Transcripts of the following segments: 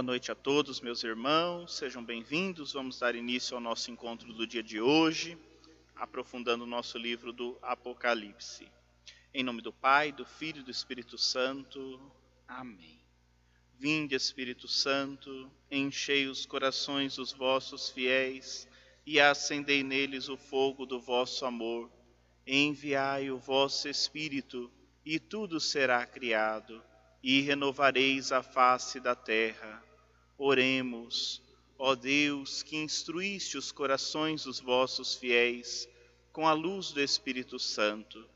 Boa noite a todos, meus irmãos, sejam bem-vindos. Vamos dar início ao nosso encontro do dia de hoje, aprofundando o nosso livro do Apocalipse. Em nome do Pai, do Filho e do Espírito Santo. Amém. Vinde, Espírito Santo, enchei os corações dos vossos fiéis e acendei neles o fogo do vosso amor. Enviai o vosso Espírito, e tudo será criado e renovareis a face da terra. Oremos, ó Deus, que instruíste os corações dos vossos fiéis com a luz do Espírito Santo.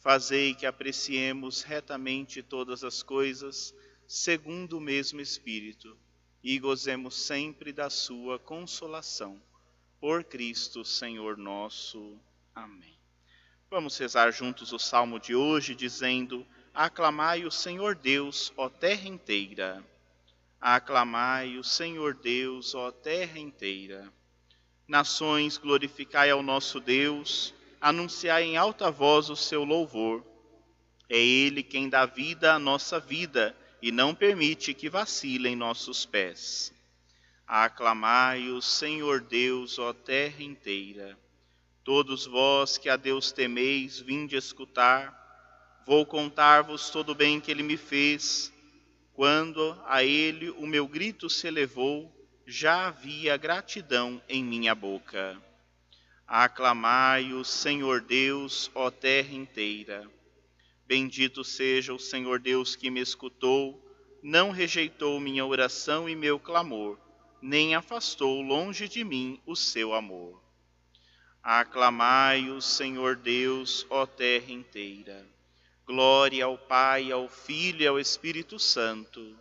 Fazei que apreciemos retamente todas as coisas, segundo o mesmo Espírito, e gozemos sempre da sua consolação. Por Cristo, Senhor nosso. Amém. Vamos rezar juntos o salmo de hoje, dizendo: Aclamai o Senhor Deus, ó terra inteira. Aclamai o Senhor Deus, ó terra inteira. Nações, glorificai ao nosso Deus, anunciai em alta voz o seu louvor. É Ele quem dá vida à nossa vida e não permite que vacilem nossos pés. Aclamai o Senhor Deus, ó terra inteira. Todos vós que a Deus temeis, vinde escutar Vou contar-vos todo o bem que ele me fez. Quando a ele o meu grito se elevou, já havia gratidão em minha boca. Aclamai o Senhor Deus, ó terra inteira. Bendito seja o Senhor Deus que me escutou, não rejeitou minha oração e meu clamor, nem afastou longe de mim o seu amor. Aclamai o Senhor Deus, ó terra inteira. Glória ao Pai, ao Filho e ao Espírito Santo,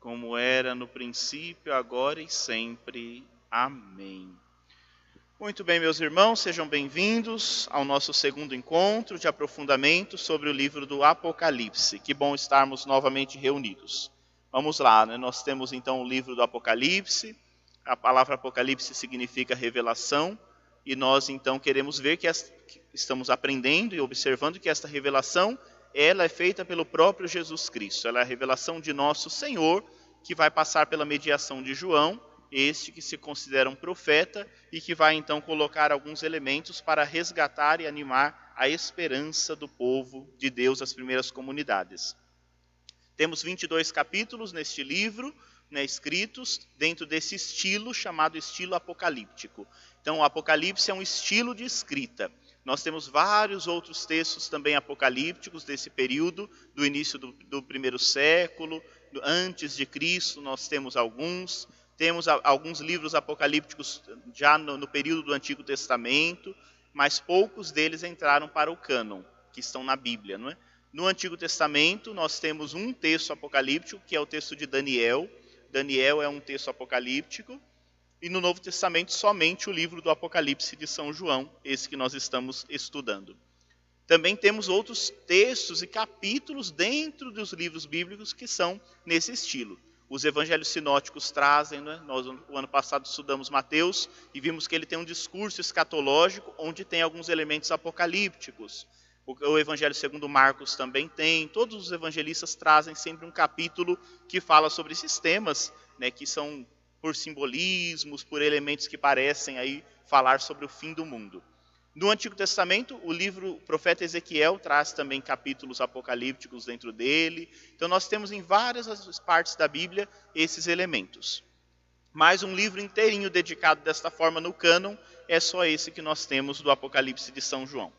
como era no princípio, agora e sempre. Amém. Muito bem, meus irmãos, sejam bem-vindos ao nosso segundo encontro de aprofundamento sobre o livro do Apocalipse. Que bom estarmos novamente reunidos. Vamos lá, né? nós temos então o livro do Apocalipse. A palavra Apocalipse significa revelação, e nós então queremos ver que estamos aprendendo e observando que esta revelação ela é feita pelo próprio Jesus Cristo. Ela é a revelação de nosso Senhor, que vai passar pela mediação de João, este que se considera um profeta e que vai então colocar alguns elementos para resgatar e animar a esperança do povo de Deus, as primeiras comunidades. Temos 22 capítulos neste livro, né, escritos dentro desse estilo chamado estilo apocalíptico. Então, o Apocalipse é um estilo de escrita. Nós temos vários outros textos também apocalípticos desse período, do início do, do primeiro século, antes de Cristo, nós temos alguns. Temos a, alguns livros apocalípticos já no, no período do Antigo Testamento, mas poucos deles entraram para o cânon, que estão na Bíblia. Não é? No Antigo Testamento, nós temos um texto apocalíptico, que é o texto de Daniel. Daniel é um texto apocalíptico e no Novo Testamento somente o livro do Apocalipse de São João, esse que nós estamos estudando. Também temos outros textos e capítulos dentro dos livros bíblicos que são nesse estilo. Os evangelhos sinóticos trazem, né? nós o ano passado estudamos Mateus e vimos que ele tem um discurso escatológico onde tem alguns elementos apocalípticos. O, evangelho segundo Marcos também tem. Todos os evangelistas trazem sempre um capítulo que fala sobre esses temas, né, que são por simbolismos, por elementos que parecem aí falar sobre o fim do mundo. No Antigo Testamento, o livro o profeta Ezequiel traz também capítulos apocalípticos dentro dele. Então nós temos em várias partes da Bíblia esses elementos. Mas um livro inteirinho dedicado desta forma no cânon é só esse que nós temos do Apocalipse de São João.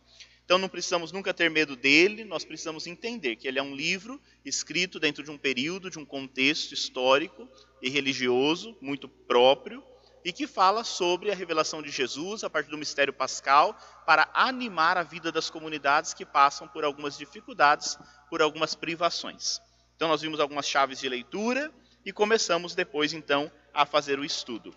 Então não precisamos nunca ter medo dele, nós precisamos entender que ele é um livro escrito dentro de um período, de um contexto histórico e religioso muito próprio e que fala sobre a revelação de Jesus a partir do mistério pascal para animar a vida das comunidades que passam por algumas dificuldades, por algumas privações. Então nós vimos algumas chaves de leitura e começamos depois então a fazer o estudo.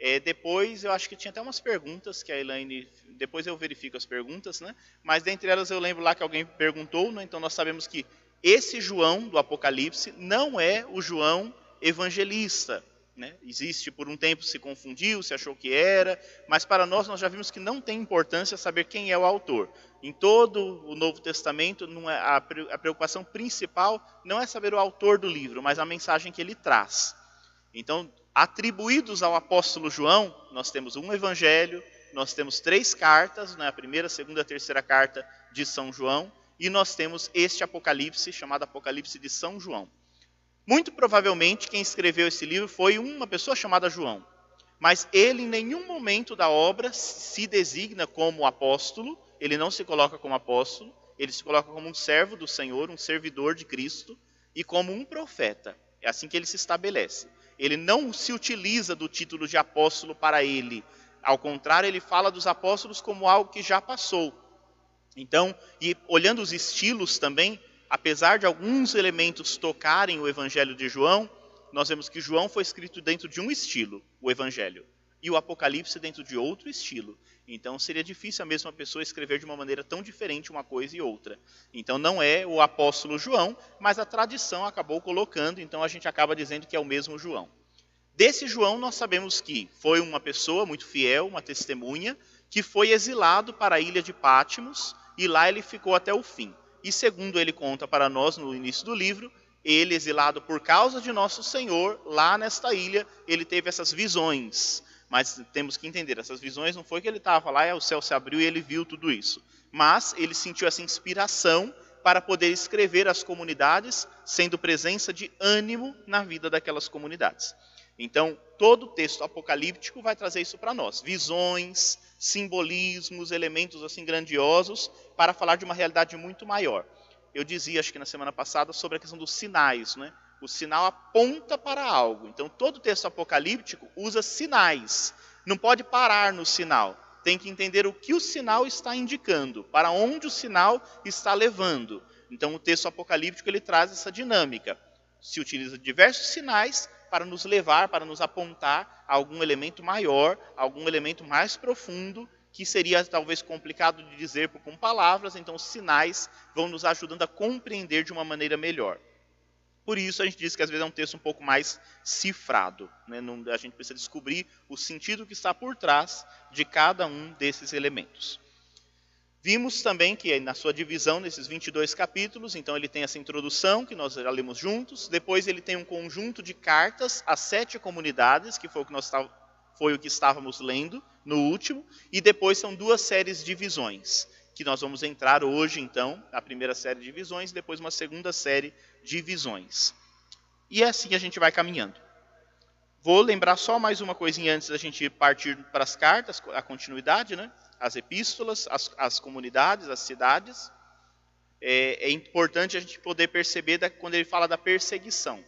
É, depois, eu acho que tinha até umas perguntas que a Elaine. Depois eu verifico as perguntas, né? Mas dentre elas eu lembro lá que alguém perguntou, né? Então nós sabemos que esse João do Apocalipse não é o João evangelista. Né? Existe, por um tempo se confundiu, se achou que era, mas para nós, nós já vimos que não tem importância saber quem é o autor. Em todo o Novo Testamento, é, a preocupação principal não é saber o autor do livro, mas a mensagem que ele traz. Então, atribuídos ao apóstolo João, nós temos um evangelho, nós temos três cartas, né, a primeira, a segunda e a terceira carta de São João, e nós temos este Apocalipse, chamado Apocalipse de São João. Muito provavelmente quem escreveu esse livro foi uma pessoa chamada João, mas ele em nenhum momento da obra se designa como apóstolo, ele não se coloca como apóstolo, ele se coloca como um servo do Senhor, um servidor de Cristo e como um profeta. É assim que ele se estabelece. Ele não se utiliza do título de apóstolo para ele. Ao contrário, ele fala dos apóstolos como algo que já passou. Então, e olhando os estilos também, apesar de alguns elementos tocarem o Evangelho de João, nós vemos que João foi escrito dentro de um estilo, o Evangelho, e o Apocalipse dentro de outro estilo. Então seria difícil a mesma pessoa escrever de uma maneira tão diferente uma coisa e outra. Então não é o apóstolo João, mas a tradição acabou colocando, então a gente acaba dizendo que é o mesmo João. Desse João nós sabemos que foi uma pessoa muito fiel, uma testemunha, que foi exilado para a ilha de Pátimos e lá ele ficou até o fim. E segundo ele conta para nós no início do livro, ele exilado por causa de nosso Senhor, lá nesta ilha, ele teve essas visões mas temos que entender, essas visões não foi que ele estava lá, e o céu se abriu e ele viu tudo isso. Mas ele sentiu essa inspiração para poder escrever as comunidades, sendo presença de ânimo na vida daquelas comunidades. Então, todo o texto apocalíptico vai trazer isso para nós: visões, simbolismos, elementos assim grandiosos, para falar de uma realidade muito maior. Eu dizia, acho que na semana passada, sobre a questão dos sinais, né? O sinal aponta para algo. Então, todo texto apocalíptico usa sinais. Não pode parar no sinal. Tem que entender o que o sinal está indicando, para onde o sinal está levando. Então, o texto apocalíptico ele traz essa dinâmica. Se utiliza diversos sinais para nos levar, para nos apontar a algum elemento maior, algum elemento mais profundo, que seria talvez complicado de dizer com palavras, então os sinais vão nos ajudando a compreender de uma maneira melhor. Por isso a gente diz que às vezes é um texto um pouco mais cifrado. Né? A gente precisa descobrir o sentido que está por trás de cada um desses elementos. Vimos também que na sua divisão, nesses 22 capítulos, então ele tem essa introdução, que nós já lemos juntos, depois ele tem um conjunto de cartas às sete comunidades, que foi o que, nós foi o que estávamos lendo no último, e depois são duas séries de visões que nós vamos entrar hoje, então, a primeira série de visões, depois uma segunda série de visões. E é assim a gente vai caminhando. Vou lembrar só mais uma coisinha antes da gente partir para as cartas, a continuidade, né? as epístolas, as, as comunidades, as cidades. É, é, importante a gente poder perceber da, quando ele fala da perseguição.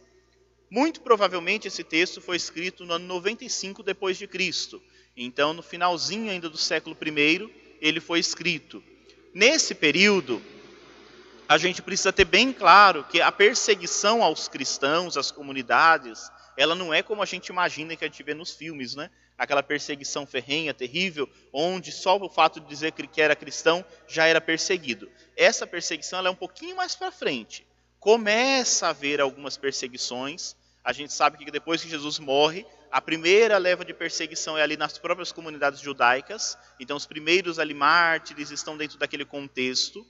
Muito provavelmente esse texto foi escrito no ano 95 depois de Cristo. Então, no finalzinho ainda do século I, ele foi escrito. Nesse período, a gente precisa ter bem claro que a perseguição aos cristãos, às comunidades, ela não é como a gente imagina que a gente vê nos filmes, né? Aquela perseguição ferrenha, terrível, onde só o fato de dizer que era cristão já era perseguido. Essa perseguição ela é um pouquinho mais para frente. Começa a haver algumas perseguições. A gente sabe que depois que Jesus morre, a primeira leva de perseguição é ali nas próprias comunidades judaicas, então os primeiros ali mártires estão dentro daquele contexto.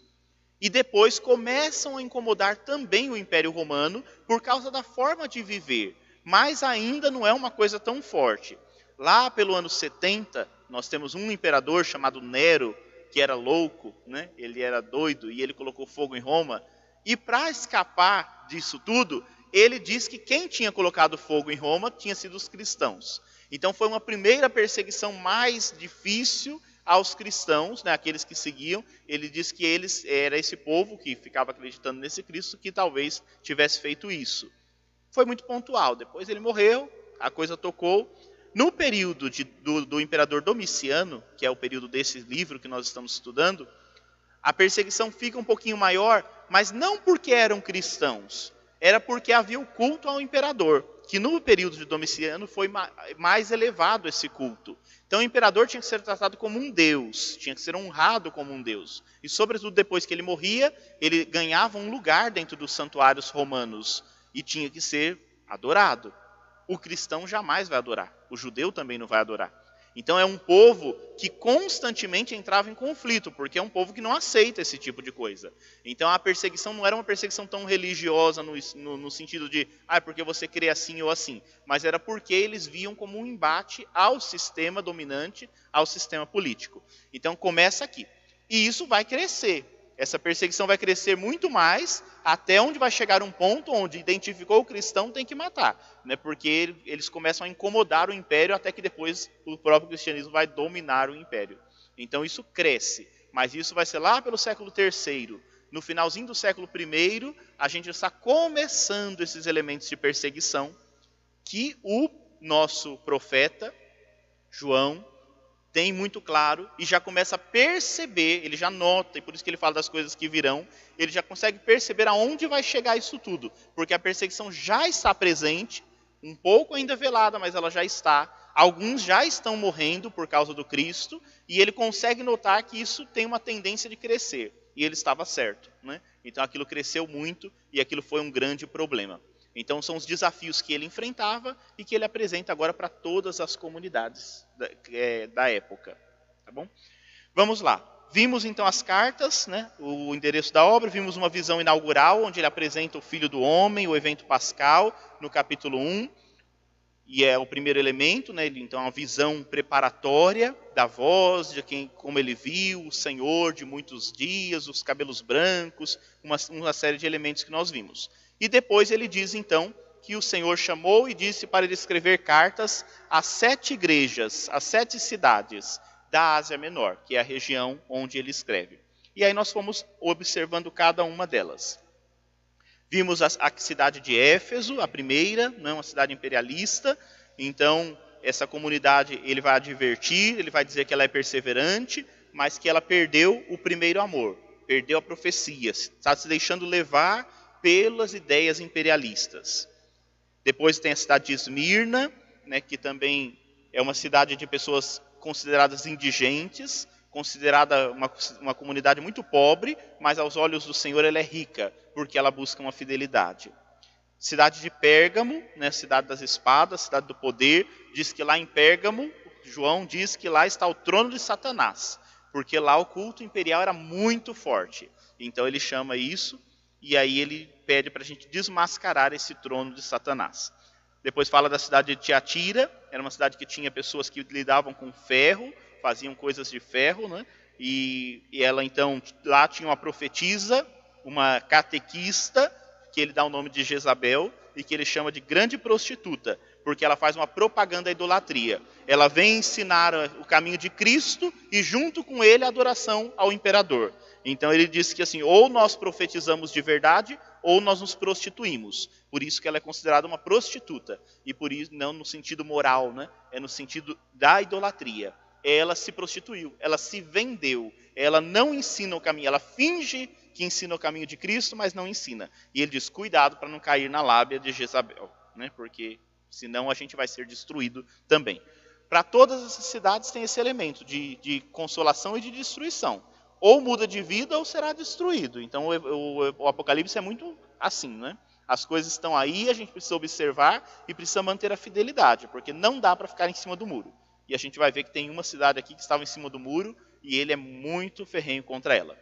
E depois começam a incomodar também o Império Romano por causa da forma de viver, mas ainda não é uma coisa tão forte. Lá pelo ano 70, nós temos um imperador chamado Nero, que era louco, né? ele era doido e ele colocou fogo em Roma. E para escapar disso tudo, ele diz que quem tinha colocado fogo em Roma tinha sido os cristãos. Então foi uma primeira perseguição mais difícil aos cristãos, né, aqueles que seguiam. Ele diz que eles era esse povo que ficava acreditando nesse Cristo que talvez tivesse feito isso. Foi muito pontual. Depois ele morreu, a coisa tocou. No período de, do, do imperador Domiciano, que é o período desse livro que nós estamos estudando, a perseguição fica um pouquinho maior, mas não porque eram cristãos, era porque havia o culto ao imperador, que no período de Domiciano foi mais elevado esse culto. Então o imperador tinha que ser tratado como um deus, tinha que ser honrado como um deus. E sobretudo depois que ele morria, ele ganhava um lugar dentro dos santuários romanos e tinha que ser adorado. O cristão jamais vai adorar, o judeu também não vai adorar. Então é um povo que constantemente entrava em conflito, porque é um povo que não aceita esse tipo de coisa. Então a perseguição não era uma perseguição tão religiosa no, no, no sentido de, ah, é porque você crê assim ou assim, mas era porque eles viam como um embate ao sistema dominante, ao sistema político. Então começa aqui. E isso vai crescer. Essa perseguição vai crescer muito mais, até onde vai chegar um ponto onde identificou o cristão tem que matar, né? porque eles começam a incomodar o império até que depois o próprio cristianismo vai dominar o império. Então isso cresce, mas isso vai ser lá pelo século III. No finalzinho do século I, a gente está começando esses elementos de perseguição que o nosso profeta, João, tem muito claro e já começa a perceber, ele já nota, e por isso que ele fala das coisas que virão, ele já consegue perceber aonde vai chegar isso tudo, porque a perseguição já está presente, um pouco ainda velada, mas ela já está. Alguns já estão morrendo por causa do Cristo, e ele consegue notar que isso tem uma tendência de crescer, e ele estava certo. Né? Então aquilo cresceu muito, e aquilo foi um grande problema. Então, são os desafios que ele enfrentava e que ele apresenta agora para todas as comunidades da, é, da época. Tá bom? Vamos lá. Vimos então as cartas, né, o endereço da obra, vimos uma visão inaugural, onde ele apresenta o Filho do Homem, o evento pascal, no capítulo 1, e é o primeiro elemento, né, então a visão preparatória da voz, de quem, como ele viu, o Senhor de muitos dias, os cabelos brancos, uma, uma série de elementos que nós vimos. E depois ele diz então que o Senhor chamou e disse para ele escrever cartas a sete igrejas, a sete cidades da Ásia Menor, que é a região onde ele escreve. E aí nós fomos observando cada uma delas. Vimos a, a cidade de Éfeso, a primeira, não uma cidade imperialista, então essa comunidade ele vai advertir, ele vai dizer que ela é perseverante, mas que ela perdeu o primeiro amor, perdeu a profecia, está se deixando levar pelas ideias imperialistas. Depois tem a cidade de Esmirna, né, que também é uma cidade de pessoas consideradas indigentes, considerada uma, uma comunidade muito pobre, mas aos olhos do Senhor ela é rica, porque ela busca uma fidelidade. Cidade de Pérgamo, né, cidade das espadas, cidade do poder, diz que lá em Pérgamo, João diz que lá está o trono de Satanás, porque lá o culto imperial era muito forte. Então ele chama isso e aí ele pede para a gente desmascarar esse trono de Satanás. Depois fala da cidade de Tiatira, era uma cidade que tinha pessoas que lidavam com ferro, faziam coisas de ferro, né? E, e ela então lá tinha uma profetisa, uma catequista, que ele dá o nome de Jezabel e que ele chama de grande prostituta, porque ela faz uma propaganda à idolatria. Ela vem ensinar o caminho de Cristo e junto com ele a adoração ao imperador. Então ele diz que assim, ou nós profetizamos de verdade, ou nós nos prostituímos. Por isso que ela é considerada uma prostituta. E por isso, não no sentido moral, né? é no sentido da idolatria. Ela se prostituiu, ela se vendeu, ela não ensina o caminho, ela finge que ensina o caminho de Cristo, mas não ensina. E ele diz: cuidado para não cair na lábia de Jezabel, né? porque senão a gente vai ser destruído também. Para todas essas cidades tem esse elemento de, de consolação e de destruição ou muda de vida ou será destruído. Então o, o, o, Apocalipse é muito assim, né? As coisas estão aí, a gente precisa observar e precisa manter a fidelidade, porque não dá para ficar em cima do muro. E a gente vai ver que tem uma cidade aqui que estava em cima do muro e ele é muito ferrenho contra ela.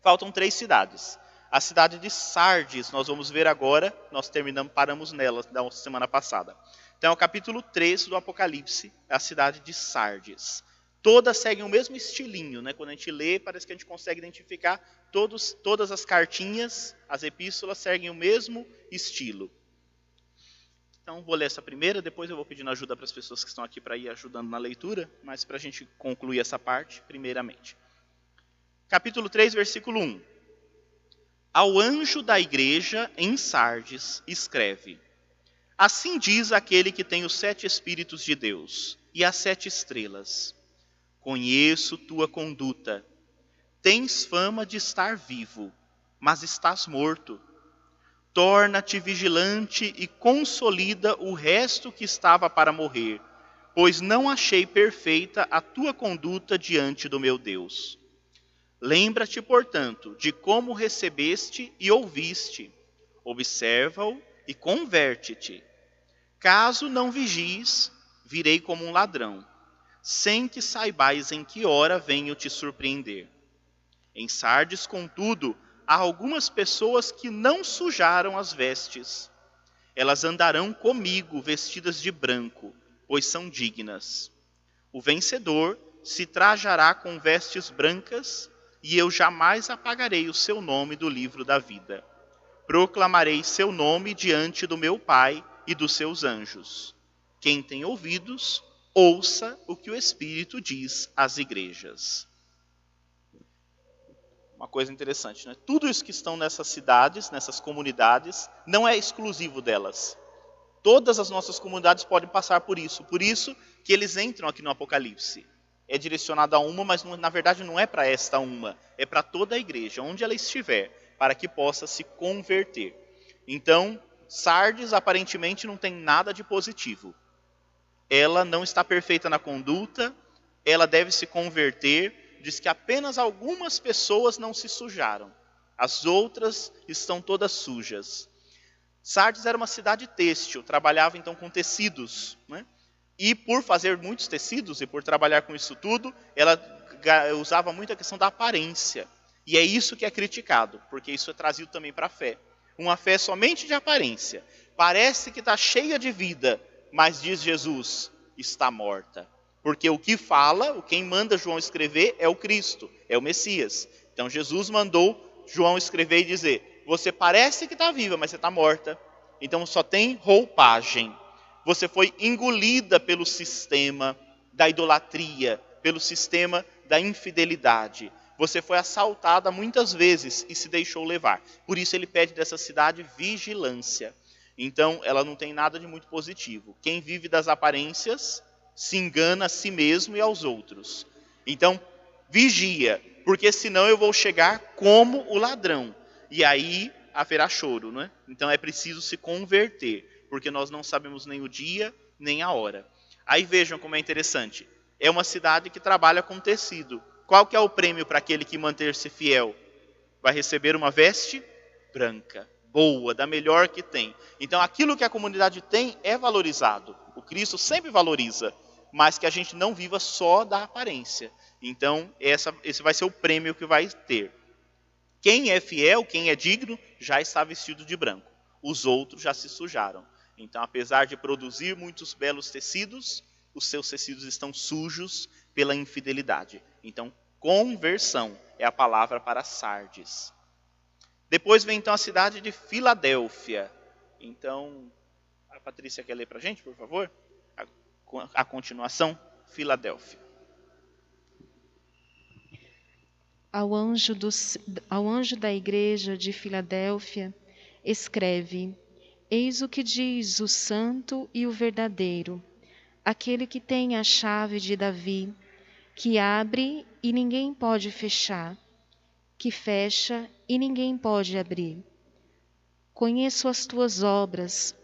Faltam três cidades. A cidade de Sardes, nós vamos ver agora, nós terminamos, paramos nela da semana passada. Então, é o capítulo 3 do Apocalipse, é a cidade de Sardes todas seguem o mesmo estilinho, né? Quando a gente lê, parece que a gente consegue identificar todos, todas as cartinhas, as epístolas seguem o mesmo estilo. Então, vou ler essa primeira, depois eu vou pedindo ajuda para as pessoas que estão aqui para ir ajudando na leitura, mas para a gente concluir essa parte, primeiramente. Capítulo 3, versículo 1. Ao anjo da igreja em Sardes, escreve: Assim diz aquele que tem os sete Espíritos de Deus e as sete estrelas. Conheço tua conduta. Tens fama de estar vivo, mas estás morto. Torna-te vigilante e consolida o resto que estava para morrer, pois não achei perfeita a tua conduta diante do meu Deus. Lembra-te, portanto, de como recebeste e ouviste. Observa-o e converte-te. Caso não vigies, virei como um ladrão sem que saibais em que hora venho te surpreender. Em Sardes, contudo, há algumas pessoas que não sujaram as vestes. Elas andarão comigo vestidas de branco, pois são dignas. O vencedor se trajará com vestes brancas, e eu jamais apagarei o seu nome do livro da vida. Proclamarei seu nome diante do meu Pai e dos seus anjos. Quem tem ouvidos, ouça o que o Espírito diz às igrejas. Uma coisa interessante, né? Tudo isso que estão nessas cidades, nessas comunidades, não é exclusivo delas. Todas as nossas comunidades podem passar por isso. Por isso que eles entram aqui no Apocalipse. É direcionado a uma, mas na verdade não é para esta uma, é para toda a igreja, onde ela estiver, para que possa se converter. Então, Sardes aparentemente não tem nada de positivo ela não está perfeita na conduta, ela deve se converter. Diz que apenas algumas pessoas não se sujaram, as outras estão todas sujas. Sardes era uma cidade têxtil, trabalhava então com tecidos. Né? E por fazer muitos tecidos e por trabalhar com isso tudo, ela usava muito a questão da aparência. E é isso que é criticado, porque isso é trazido também para a fé. Uma fé somente de aparência. Parece que está cheia de vida, mas diz Jesus, está morta. Porque o que fala, o quem manda João escrever é o Cristo, é o Messias. Então Jesus mandou João escrever e dizer: Você parece que está viva, mas você está morta. Então só tem roupagem. Você foi engolida pelo sistema da idolatria, pelo sistema da infidelidade. Você foi assaltada muitas vezes e se deixou levar. Por isso ele pede dessa cidade vigilância. Então, ela não tem nada de muito positivo. Quem vive das aparências se engana a si mesmo e aos outros. Então, vigia, porque senão eu vou chegar como o ladrão. E aí haverá choro, não é? Então é preciso se converter, porque nós não sabemos nem o dia, nem a hora. Aí vejam como é interessante. É uma cidade que trabalha com tecido. Qual que é o prêmio para aquele que manter-se fiel? Vai receber uma veste branca boa, da melhor que tem. Então, aquilo que a comunidade tem é valorizado. O Cristo sempre valoriza, mas que a gente não viva só da aparência. Então, essa, esse vai ser o prêmio que vai ter. Quem é fiel, quem é digno, já está vestido de branco. Os outros já se sujaram. Então, apesar de produzir muitos belos tecidos, os seus tecidos estão sujos pela infidelidade. Então, conversão é a palavra para Sardes. Depois vem então a cidade de Filadélfia. Então, a Patrícia quer ler para a gente, por favor? A, a continuação, Filadélfia. Ao anjo, do, ao anjo da igreja de Filadélfia, escreve: Eis o que diz o santo e o verdadeiro, aquele que tem a chave de Davi, que abre e ninguém pode fechar que fecha e ninguém pode abrir. Conheço as tuas obras.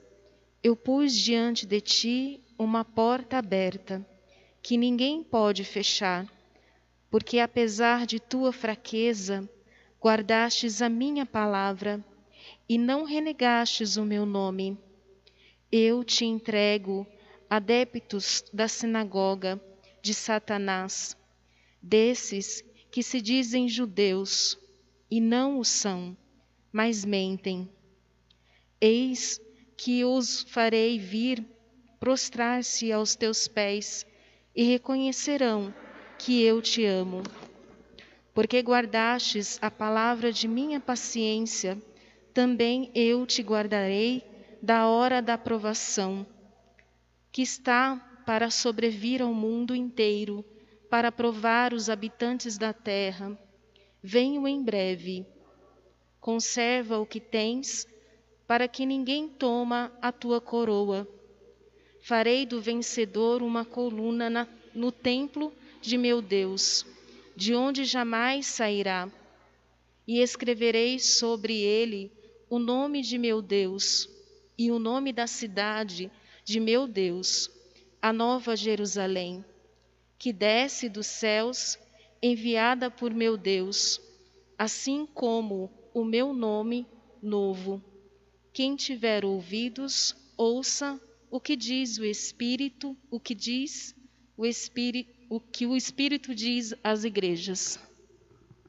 Eu pus diante de ti uma porta aberta, que ninguém pode fechar, porque apesar de tua fraqueza, guardastes a minha palavra e não renegastes o meu nome. Eu te entrego adeptos da sinagoga de Satanás, desses que se dizem judeus e não o são, mas mentem. Eis que os farei vir prostrar-se aos teus pés e reconhecerão que eu te amo. Porque guardastes a palavra de minha paciência, também eu te guardarei da hora da provação, que está para sobrevir ao mundo inteiro para provar os habitantes da terra. Venho em breve. Conserva o que tens, para que ninguém toma a tua coroa. Farei do vencedor uma coluna na, no templo de meu Deus, de onde jamais sairá. E escreverei sobre ele o nome de meu Deus e o nome da cidade de meu Deus, a nova Jerusalém que desce dos céus, enviada por meu Deus, assim como o meu nome novo. Quem tiver ouvidos, ouça o que diz o Espírito, o que diz o Espírito, o que o Espírito diz às igrejas.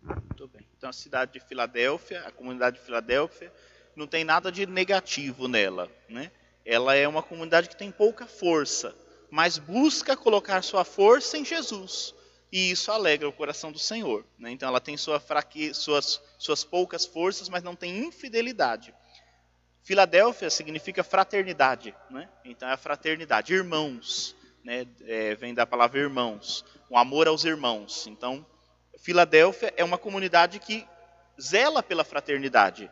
Muito bem. Então, a cidade de Filadélfia, a comunidade de Filadélfia, não tem nada de negativo nela. Né? Ela é uma comunidade que tem pouca força, mas busca colocar sua força em Jesus. E isso alegra o coração do Senhor. Né? Então, ela tem sua fraque... suas, suas poucas forças, mas não tem infidelidade. Filadélfia significa fraternidade. Né? Então, é a fraternidade, irmãos. Né? É, vem da palavra irmãos, o amor aos irmãos. Então, Filadélfia é uma comunidade que zela pela fraternidade.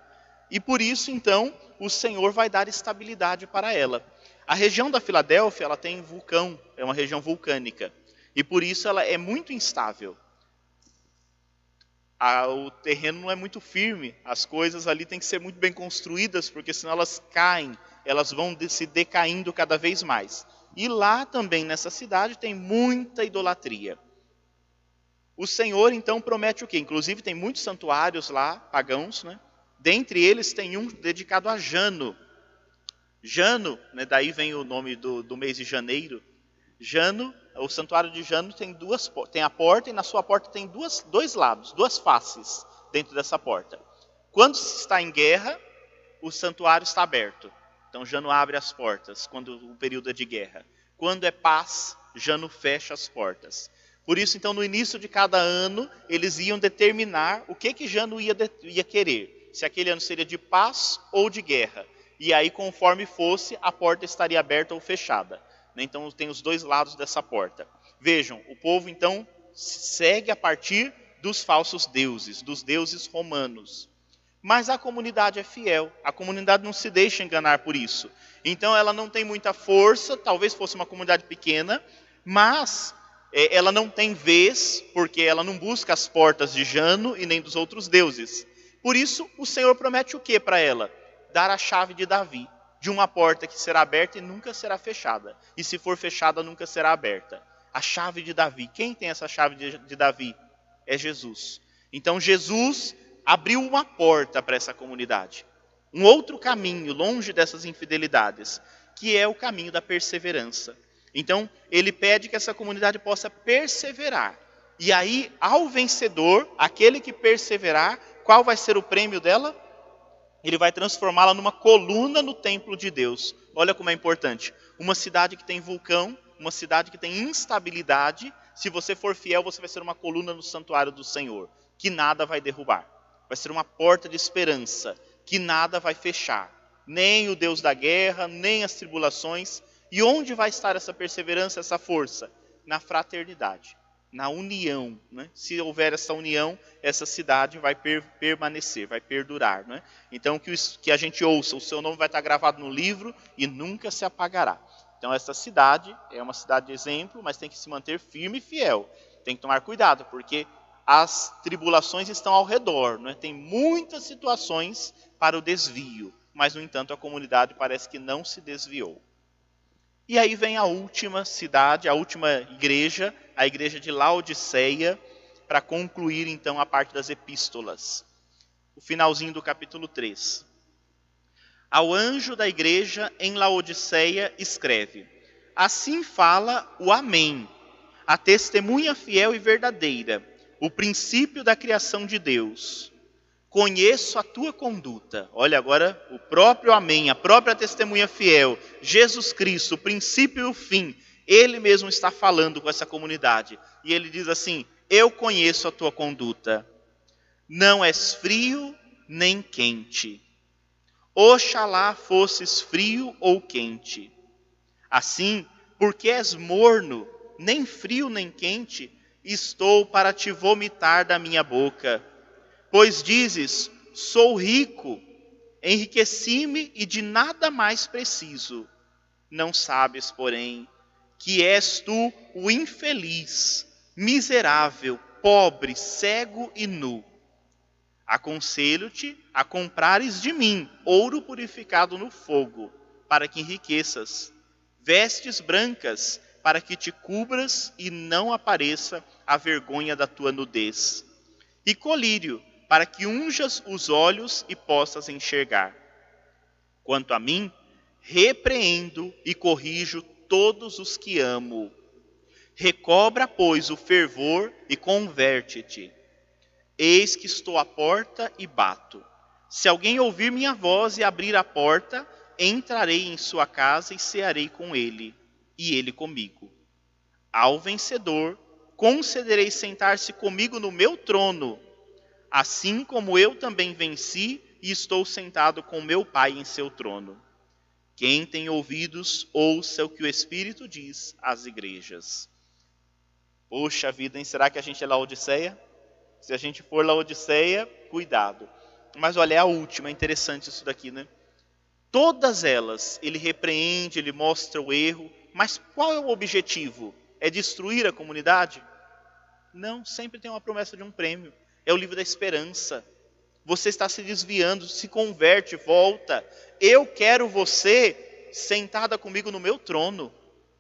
E por isso, então, o Senhor vai dar estabilidade para ela. A região da Filadélfia, ela tem vulcão, é uma região vulcânica. E por isso ela é muito instável. o terreno não é muito firme, as coisas ali têm que ser muito bem construídas, porque senão elas caem, elas vão se decaindo cada vez mais. E lá também, nessa cidade, tem muita idolatria. O Senhor então promete o quê? Inclusive tem muitos santuários lá, pagãos, né? Dentre eles tem um dedicado a Jano. Jano, né, daí vem o nome do, do mês de janeiro. Jano, o santuário de Jano tem duas tem a porta e na sua porta tem duas, dois lados, duas faces dentro dessa porta. Quando se está em guerra, o santuário está aberto. Então Jano abre as portas quando o período é de guerra. Quando é paz, Jano fecha as portas. Por isso, então, no início de cada ano, eles iam determinar o que que Jano ia, ia querer se aquele ano seria de paz ou de guerra. E aí, conforme fosse, a porta estaria aberta ou fechada. Né? Então, tem os dois lados dessa porta. Vejam, o povo então segue a partir dos falsos deuses, dos deuses romanos. Mas a comunidade é fiel, a comunidade não se deixa enganar por isso. Então ela não tem muita força, talvez fosse uma comunidade pequena, mas é, ela não tem vez, porque ela não busca as portas de Jano e nem dos outros deuses. Por isso, o Senhor promete o que para ela? Dar a chave de Davi, de uma porta que será aberta e nunca será fechada. E se for fechada, nunca será aberta. A chave de Davi. Quem tem essa chave de, de Davi? É Jesus. Então, Jesus abriu uma porta para essa comunidade. Um outro caminho, longe dessas infidelidades, que é o caminho da perseverança. Então, ele pede que essa comunidade possa perseverar. E aí, ao vencedor, aquele que perseverar, qual vai ser o prêmio dela? Ele vai transformá-la numa coluna no templo de Deus. Olha como é importante. Uma cidade que tem vulcão, uma cidade que tem instabilidade, se você for fiel, você vai ser uma coluna no santuário do Senhor, que nada vai derrubar. Vai ser uma porta de esperança, que nada vai fechar. Nem o Deus da guerra, nem as tribulações. E onde vai estar essa perseverança, essa força? Na fraternidade na união. Né? Se houver essa união, essa cidade vai per permanecer, vai perdurar. Né? Então, que, que a gente ouça, o seu nome vai estar gravado no livro e nunca se apagará. Então, essa cidade é uma cidade de exemplo, mas tem que se manter firme e fiel. Tem que tomar cuidado, porque as tribulações estão ao redor. Né? Tem muitas situações para o desvio, mas, no entanto, a comunidade parece que não se desviou. E aí vem a última cidade, a última igreja, a igreja de Laodiceia, para concluir então a parte das epístolas. O finalzinho do capítulo 3. Ao anjo da igreja em Laodiceia escreve: Assim fala o Amém, a testemunha fiel e verdadeira, o princípio da criação de Deus conheço a tua conduta. Olha agora o próprio Amém, a própria testemunha fiel, Jesus Cristo, o princípio e o fim. Ele mesmo está falando com essa comunidade. E ele diz assim: Eu conheço a tua conduta. Não és frio nem quente. Oxalá fosses frio ou quente. Assim, porque és morno, nem frio nem quente, estou para te vomitar da minha boca Pois dizes: sou rico, enriqueci-me e de nada mais preciso. Não sabes, porém, que és tu o infeliz, miserável, pobre, cego e nu. Aconselho-te a comprares de mim ouro purificado no fogo, para que enriqueças, vestes brancas, para que te cubras e não apareça a vergonha da tua nudez, e colírio, para que unjas os olhos e possas enxergar. Quanto a mim, repreendo e corrijo todos os que amo. Recobra, pois, o fervor e converte-te. Eis que estou à porta e bato. Se alguém ouvir minha voz e abrir a porta, entrarei em sua casa e cearei com ele, e ele comigo. Ao vencedor, concederei sentar-se comigo no meu trono, assim como eu também venci e estou sentado com meu Pai em seu trono. Quem tem ouvidos, ouça o que o Espírito diz às igrejas. Poxa vida, hein? será que a gente é Laodiceia? Se a gente for Laodiceia, cuidado. Mas olha, é a última, é interessante isso daqui, né? Todas elas, ele repreende, ele mostra o erro, mas qual é o objetivo? É destruir a comunidade? Não, sempre tem uma promessa de um prêmio. É o livro da esperança. Você está se desviando, se converte, volta. Eu quero você sentada comigo no meu trono.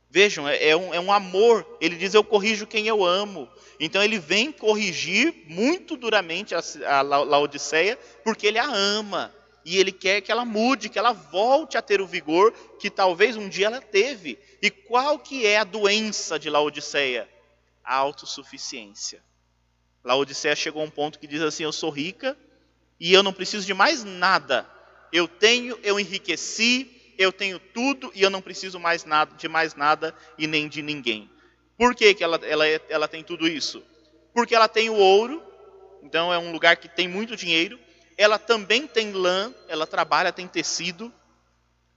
Vejam, é, é, um, é um amor. Ele diz: Eu corrijo quem eu amo. Então ele vem corrigir muito duramente a, a Laodiceia, porque ele a ama. E ele quer que ela mude, que ela volte a ter o vigor que talvez um dia ela teve. E qual que é a doença de Laodiceia? A autossuficiência. Laodiceia chegou a um ponto que diz assim: Eu sou rica e eu não preciso de mais nada. Eu tenho, eu enriqueci, eu tenho tudo e eu não preciso mais nada, de mais nada e nem de ninguém. Por que, que ela, ela, ela tem tudo isso? Porque ela tem o ouro, então é um lugar que tem muito dinheiro. Ela também tem lã, ela trabalha, tem tecido.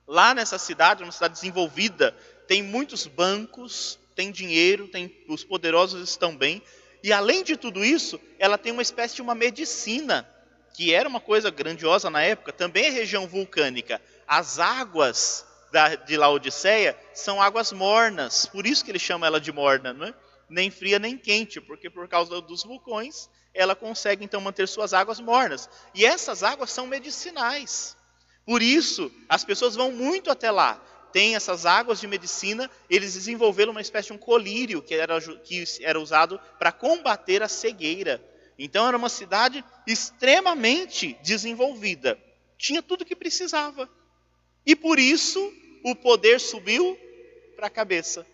Lá nessa cidade, uma cidade desenvolvida, tem muitos bancos, tem dinheiro, tem, os poderosos estão bem. E além de tudo isso, ela tem uma espécie de uma medicina, que era uma coisa grandiosa na época, também é região vulcânica. As águas da, de Laodiceia são águas mornas, por isso que ele chama ela de morna, não é? nem fria nem quente, porque por causa dos vulcões ela consegue então manter suas águas mornas. E essas águas são medicinais. Por isso, as pessoas vão muito até lá tem essas águas de medicina, eles desenvolveram uma espécie de um colírio que era, que era usado para combater a cegueira. Então era uma cidade extremamente desenvolvida. Tinha tudo o que precisava. E por isso o poder subiu para a cabeça.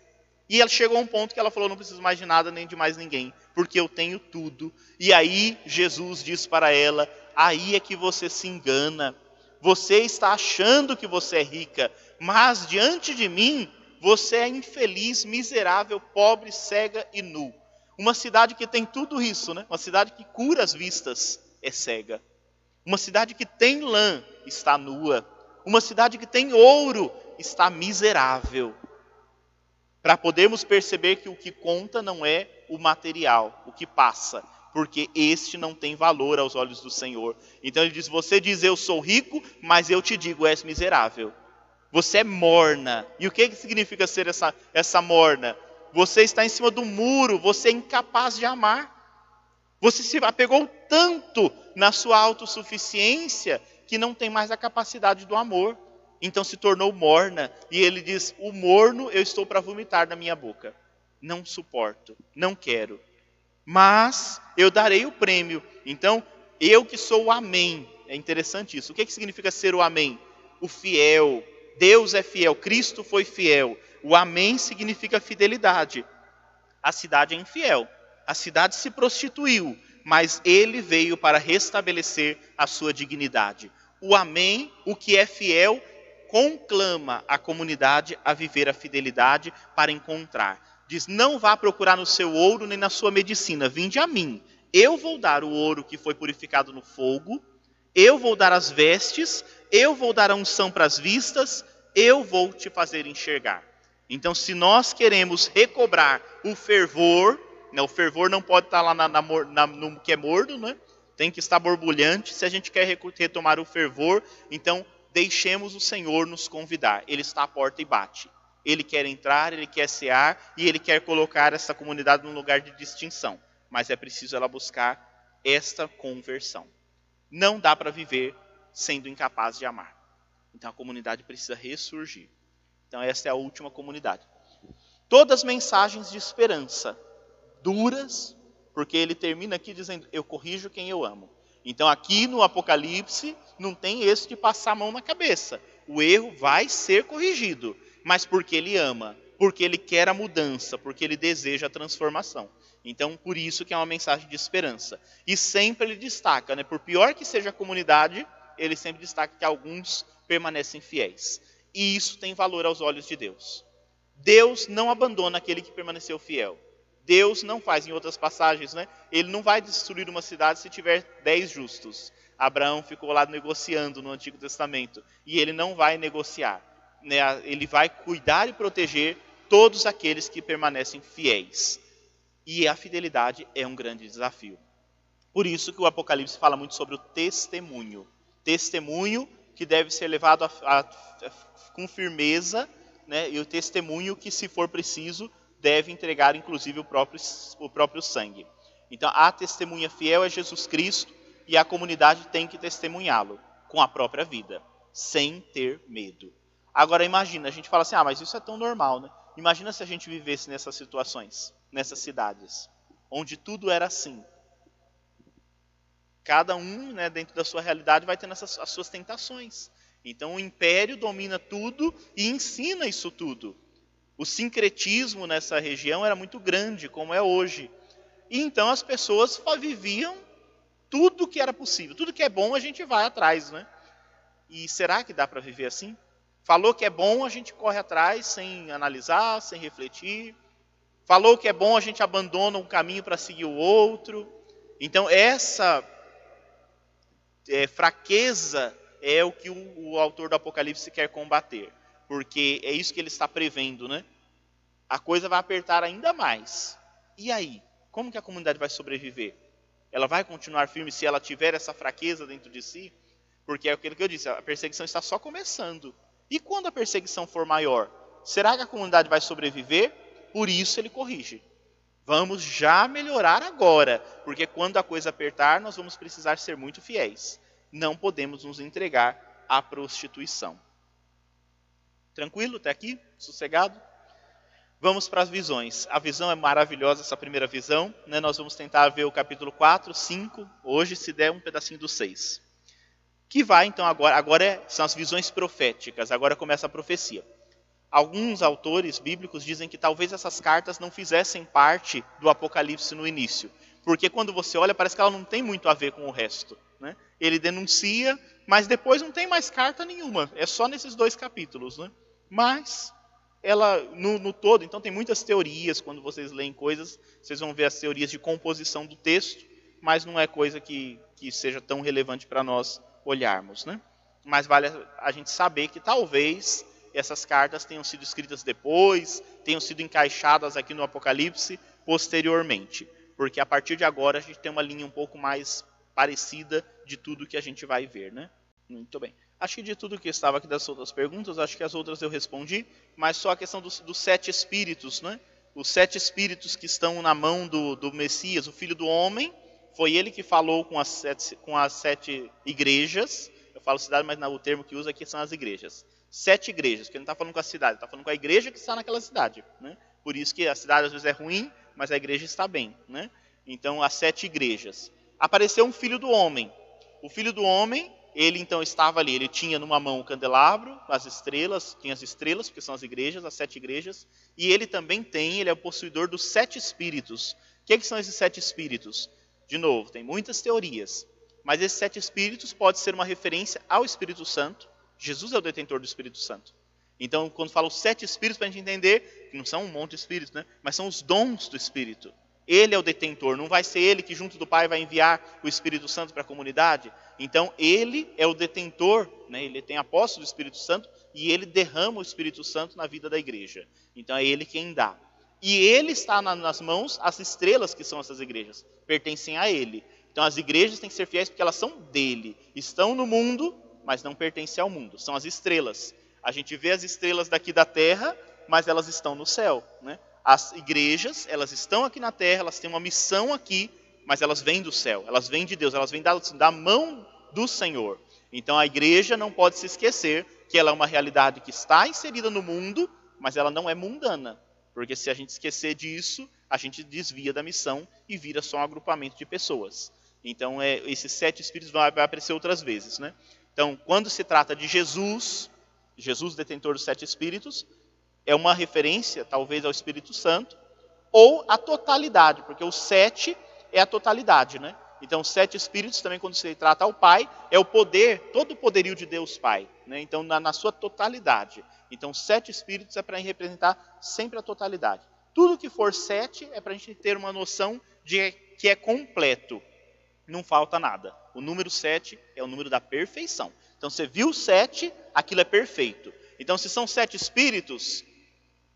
E ela chegou a um ponto que ela falou: não preciso mais de nada nem de mais ninguém, porque eu tenho tudo. E aí Jesus diz para ela: aí é que você se engana. Você está achando que você é rica, mas diante de mim você é infeliz, miserável, pobre, cega e nu. Uma cidade que tem tudo isso, né? Uma cidade que cura as vistas é cega. Uma cidade que tem lã está nua. Uma cidade que tem ouro está miserável. Para podermos perceber que o que conta não é o material, o que passa, porque este não tem valor aos olhos do Senhor. Então ele diz: Você diz eu sou rico, mas eu te digo, és miserável. Você é morna. E o que, significa ser essa, essa morna? Você está em cima do muro, você é incapaz de amar. Você se apegou tanto na sua autossuficiência que não tem mais a capacidade do amor. Então se tornou morna. E ele diz: O morno eu estou para vomitar na minha boca. Não suporto, não quero. Mas eu darei o prêmio. Então, eu que sou o Amém. É interessante isso. O que, que significa ser o Amém? O fiel, Deus é fiel, Cristo foi fiel. O amém significa fidelidade. A cidade é infiel. A cidade se prostituiu, mas ele veio para restabelecer a sua dignidade. O amém, o que é fiel, conclama a comunidade a viver a fidelidade para encontrar. Diz: Não vá procurar no seu ouro nem na sua medicina, vinde a mim. Eu vou dar o ouro que foi purificado no fogo, eu vou dar as vestes, eu vou dar a unção para as vistas, eu vou te fazer enxergar. Então, se nós queremos recobrar o fervor, né, o fervor não pode estar lá na, na, na, no que é morno, né? tem que estar borbulhante. Se a gente quer retomar o fervor, então deixemos o Senhor nos convidar. Ele está à porta e bate. Ele quer entrar, ele quer cear e ele quer colocar essa comunidade num lugar de distinção. Mas é preciso ela buscar esta conversão. Não dá para viver sendo incapaz de amar. Então a comunidade precisa ressurgir. Então essa é a última comunidade. Todas mensagens de esperança, duras, porque ele termina aqui dizendo: Eu corrijo quem eu amo. Então aqui no Apocalipse não tem esse de passar a mão na cabeça. O erro vai ser corrigido, mas porque ele ama, porque ele quer a mudança, porque ele deseja a transformação. Então, por isso que é uma mensagem de esperança. E sempre ele destaca, né, por pior que seja a comunidade, ele sempre destaca que alguns permanecem fiéis. E isso tem valor aos olhos de Deus. Deus não abandona aquele que permaneceu fiel. Deus não faz, em outras passagens, né? Ele não vai destruir uma cidade se tiver dez justos. Abraão ficou lá negociando no Antigo Testamento e ele não vai negociar. Né? Ele vai cuidar e proteger todos aqueles que permanecem fiéis. E a fidelidade é um grande desafio. Por isso que o Apocalipse fala muito sobre o testemunho. Testemunho que deve ser levado a, a, a, com firmeza, né? e o testemunho que, se for preciso, deve entregar inclusive o próprio, o próprio sangue. Então, a testemunha fiel é Jesus Cristo e a comunidade tem que testemunhá-lo com a própria vida, sem ter medo. Agora, imagina, a gente fala assim, ah, mas isso é tão normal, né? Imagina se a gente vivesse nessas situações, nessas cidades, onde tudo era assim. Cada um, né, dentro da sua realidade, vai tendo essas, as suas tentações. Então, o império domina tudo e ensina isso tudo. O sincretismo nessa região era muito grande, como é hoje. E então as pessoas viviam tudo que era possível, tudo que é bom a gente vai atrás, né? E será que dá para viver assim? Falou que é bom, a gente corre atrás sem analisar, sem refletir. Falou que é bom, a gente abandona um caminho para seguir o outro. Então essa é, fraqueza é o que o, o autor do Apocalipse quer combater porque é isso que ele está prevendo, né? A coisa vai apertar ainda mais. E aí? Como que a comunidade vai sobreviver? Ela vai continuar firme se ela tiver essa fraqueza dentro de si? Porque é aquilo que eu disse, a perseguição está só começando. E quando a perseguição for maior, será que a comunidade vai sobreviver? Por isso ele corrige. Vamos já melhorar agora, porque quando a coisa apertar, nós vamos precisar ser muito fiéis. Não podemos nos entregar à prostituição. Tranquilo até aqui? Sossegado? Vamos para as visões. A visão é maravilhosa, essa primeira visão. Né? Nós vamos tentar ver o capítulo 4, 5, hoje, se der, um pedacinho do 6. Que vai, então, agora, agora é, são as visões proféticas, agora começa a profecia. Alguns autores bíblicos dizem que talvez essas cartas não fizessem parte do Apocalipse no início, porque quando você olha, parece que ela não tem muito a ver com o resto. Né? Ele denuncia, mas depois não tem mais carta nenhuma, é só nesses dois capítulos. Né? Mas ela no, no, todo, então tem muitas teorias, quando vocês leem coisas, vocês vão ver as teorias de composição do texto, mas não é coisa que, que seja tão relevante para nós olharmos. Né? Mas vale a gente saber que talvez essas cartas tenham sido escritas depois, tenham sido encaixadas aqui no Apocalipse posteriormente, porque a partir de agora a gente tem uma linha um pouco mais parecida de tudo que a gente vai ver. Né? Muito bem. Acho que de tudo que estava aqui das outras perguntas, acho que as outras eu respondi, mas só a questão dos, dos sete espíritos, né? Os sete espíritos que estão na mão do, do Messias, o Filho do Homem, foi ele que falou com as sete, com as sete igrejas. Eu falo cidade, mas não, o termo que usa aqui são as igrejas. Sete igrejas, porque ele não está falando com a cidade, está falando com a igreja que está naquela cidade. Né? Por isso que a cidade às vezes é ruim, mas a igreja está bem. Né? Então, as sete igrejas. Apareceu um filho do homem. O filho do homem ele então estava ali, ele tinha numa mão o candelabro, as estrelas, tinha as estrelas, porque são as igrejas, as sete igrejas, e ele também tem, ele é o possuidor dos sete espíritos. O que, é que são esses sete espíritos? De novo, tem muitas teorias, mas esses sete espíritos pode ser uma referência ao Espírito Santo. Jesus é o detentor do Espírito Santo. Então, quando fala os sete espíritos, para a gente entender, que não são um monte de espíritos, né? mas são os dons do Espírito. Ele é o detentor, não vai ser ele que, junto do Pai, vai enviar o Espírito Santo para a comunidade. Então, ele é o detentor, né? ele tem apóstolo do Espírito Santo e ele derrama o Espírito Santo na vida da igreja. Então, é ele quem dá. E ele está nas mãos, as estrelas que são essas igrejas, pertencem a ele. Então, as igrejas têm que ser fiéis porque elas são dele. Estão no mundo, mas não pertencem ao mundo. São as estrelas. A gente vê as estrelas daqui da terra, mas elas estão no céu. Né? As igrejas, elas estão aqui na terra, elas têm uma missão aqui, mas elas vêm do céu, elas vêm de Deus, elas vêm da, da mão do Senhor. Então a igreja não pode se esquecer que ela é uma realidade que está inserida no mundo, mas ela não é mundana. Porque se a gente esquecer disso, a gente desvia da missão e vira só um agrupamento de pessoas. Então, é, esses sete espíritos vão, aparecer outras vezes. Né? Então, quando se trata de Jesus, Jesus, detentor dos sete espíritos, é uma referência, talvez, ao Espírito Santo, ou a totalidade, porque o sete é a totalidade, né? Então, sete espíritos, também, quando se trata ao Pai, é o poder, todo o poderio de Deus Pai. Né? Então, na, na, sua totalidade. Então, sete espíritos é para representar sempre a totalidade. Tudo que for sete é para a gente ter uma noção de que é completo. Não falta nada. O número sete é o número da perfeição. Então, você viu sete, aquilo é perfeito. Então, se são sete espíritos,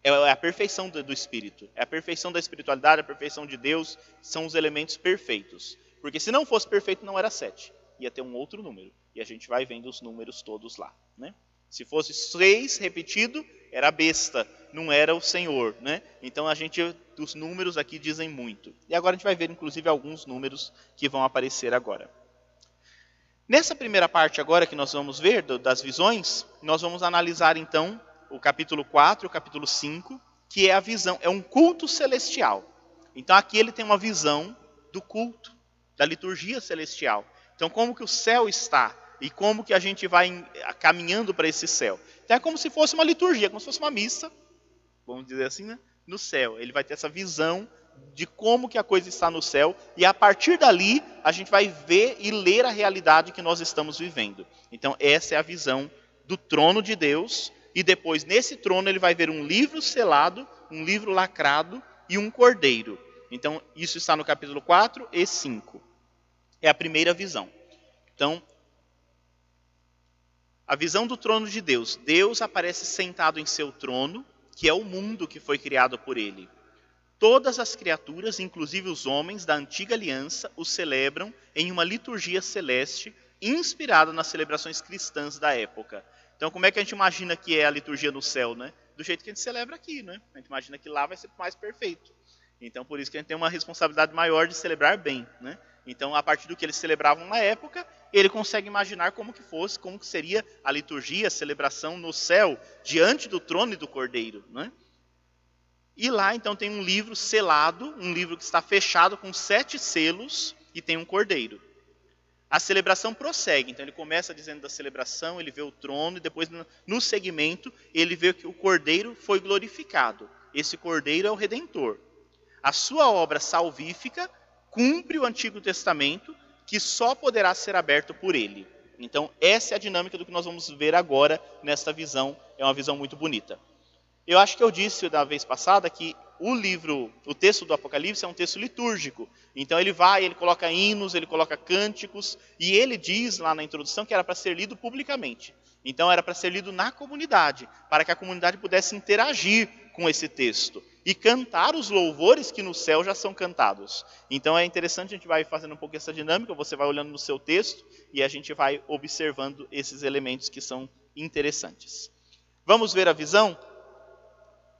é, é a perfeição do, espírito. É a perfeição da espiritualidade, a perfeição de Deus, são os elementos perfeitos. Porque se não fosse perfeito, não era sete. Ia ter um outro número. E a gente vai vendo os números todos lá. Né? Se fosse seis repetido, era besta, não era o Senhor. Né? Então a gente, os números aqui dizem muito. E agora a gente vai ver, inclusive, alguns números que vão aparecer agora. Nessa primeira parte agora que nós vamos ver das visões, nós vamos analisar então o capítulo 4 e o capítulo 5, que é a visão, é um culto celestial. Então aqui ele tem uma visão do culto da liturgia celestial. Então, como que o céu está e como que a gente vai caminhando para esse céu. Então, é como se fosse uma liturgia, como se fosse uma missa, vamos dizer assim, né? No céu. Ele vai ter essa visão de como que a coisa está no céu e a partir dali a gente vai ver e ler a realidade que nós estamos vivendo. Então, essa é a visão do trono de Deus e depois nesse trono ele vai ver um livro selado, um livro lacrado e um cordeiro. Então, isso está no capítulo 4 e 5. É a primeira visão. Então, a visão do trono de Deus. Deus aparece sentado em seu trono, que é o mundo que foi criado por ele. Todas as criaturas, inclusive os homens da antiga aliança, o celebram em uma liturgia celeste inspirada nas celebrações cristãs da época. Então, como é que a gente imagina que é a liturgia no céu, né? Do jeito que a gente celebra aqui, né? A gente imagina que lá vai ser mais perfeito. Então, por isso que a gente tem uma responsabilidade maior de celebrar bem, né? Então, a partir do que eles celebravam na época, ele consegue imaginar como que fosse, como que seria a liturgia, a celebração no céu, diante do trono e do Cordeiro, né? E lá, então, tem um livro selado, um livro que está fechado com sete selos e tem um cordeiro. A celebração prossegue, então ele começa dizendo da celebração, ele vê o trono e depois no segmento ele vê que o cordeiro foi glorificado. Esse cordeiro é o redentor. A sua obra salvífica cumpre o Antigo Testamento, que só poderá ser aberto por ele. Então, essa é a dinâmica do que nós vamos ver agora nesta visão. É uma visão muito bonita. Eu acho que eu disse da vez passada que o livro, o texto do Apocalipse é um texto litúrgico. Então ele vai, ele coloca hinos, ele coloca cânticos, e ele diz lá na introdução que era para ser lido publicamente. Então era para ser lido na comunidade, para que a comunidade pudesse interagir com esse texto e cantar os louvores que no céu já são cantados. Então é interessante, a gente vai fazendo um pouco essa dinâmica, você vai olhando no seu texto e a gente vai observando esses elementos que são interessantes. Vamos ver a visão?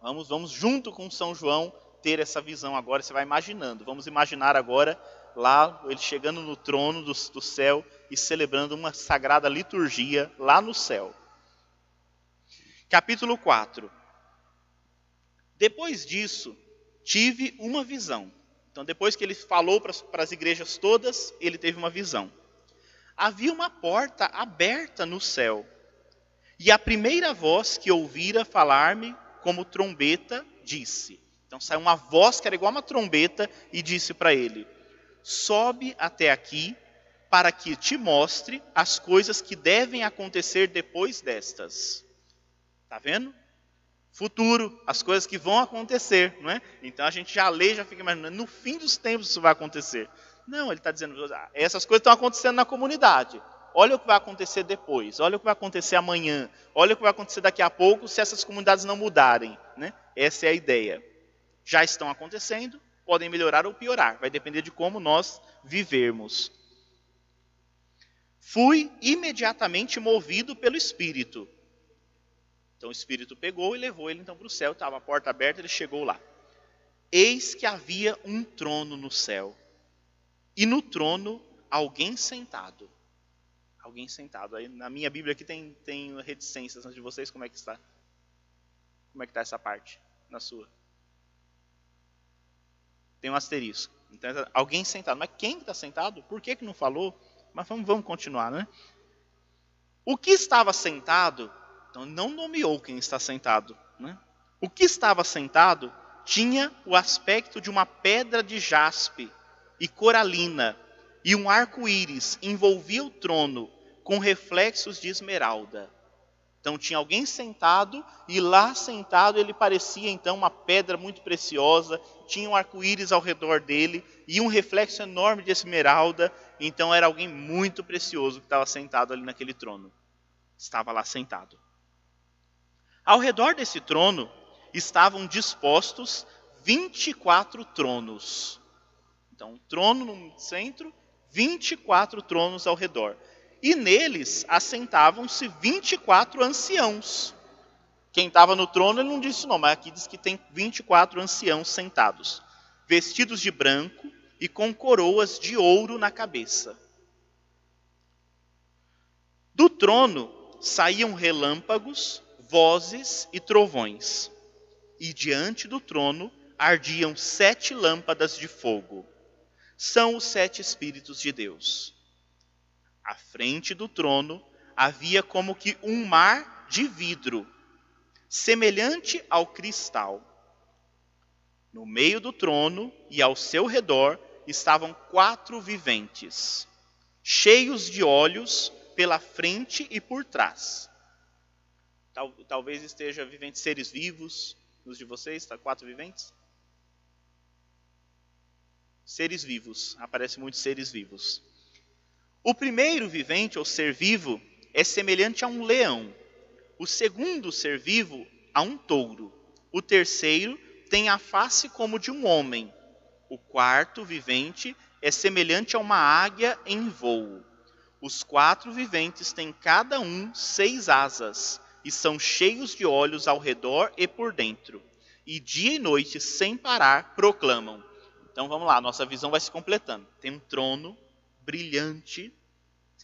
Vamos, vamos junto com São João ter essa visão agora, você vai imaginando. Vamos imaginar agora lá ele chegando no trono do, do céu e celebrando uma sagrada liturgia lá no céu. Capítulo 4. Depois disso, tive uma visão. Então, depois que ele falou para as igrejas todas, ele teve uma visão. Havia uma porta aberta no céu, e a primeira voz que ouvira falar-me como trombeta disse. Então saiu uma voz que era igual uma trombeta e disse para ele: Sobe até aqui para que te mostre as coisas que devem acontecer depois destas. Está vendo? futuro, as coisas que vão acontecer, não é? Então a gente já lê, já fica imaginando, no fim dos tempos isso vai acontecer. Não, ele está dizendo, ah, essas coisas estão acontecendo na comunidade. Olha o que vai acontecer depois, olha o que vai acontecer amanhã, olha o que vai acontecer daqui a pouco se essas comunidades não mudarem. Né? Essa é a ideia. Já estão acontecendo, podem melhorar ou piorar, vai depender de como nós vivermos. Fui imediatamente movido pelo Espírito então o Espírito pegou e levou ele então para o céu, estava a porta aberta, ele chegou lá. Eis que havia um trono no céu, e no trono alguém sentado. Alguém sentado. Aí na minha Bíblia aqui tem, tem reticências de vocês, como é que está? Como é que está essa parte na sua? Tem um asterisco. Então, alguém sentado. Mas quem está sentado? Por que, que não falou? Mas vamos, vamos continuar, né? O que estava sentado então não nomeou quem está sentado. Né? O que estava sentado tinha o aspecto de uma pedra de jaspe e coralina, e um arco-íris envolvia o trono com reflexos de esmeralda. Então tinha alguém sentado e lá sentado ele parecia então uma pedra muito preciosa, tinha um arco-íris ao redor dele e um reflexo enorme de esmeralda, então era alguém muito precioso que estava sentado ali naquele trono. Estava lá sentado. Ao redor desse trono estavam dispostos 24 tronos. Então, um trono no centro, 24 tronos ao redor e neles assentavam-se 24 anciãos. Quem estava no trono, ele não disse não, mas aqui diz que tem 24 anciãos sentados, vestidos de branco e com coroas de ouro na cabeça. Do trono saíam relâmpagos, vozes e trovões, e diante do trono ardiam sete lâmpadas de fogo. São os sete Espíritos de Deus. À frente do trono havia como que um mar de vidro, semelhante ao cristal. No meio do trono e ao seu redor estavam quatro viventes, cheios de olhos pela frente e por trás. Tal, talvez esteja viventes seres vivos nos de vocês, está quatro viventes? Seres vivos, aparece muitos seres vivos. O primeiro vivente, ou ser vivo, é semelhante a um leão. O segundo ser vivo, a um touro. O terceiro tem a face como de um homem. O quarto vivente é semelhante a uma águia em voo. Os quatro viventes têm cada um seis asas e são cheios de olhos ao redor e por dentro. E dia e noite, sem parar, proclamam. Então vamos lá, nossa visão vai se completando. Tem um trono brilhante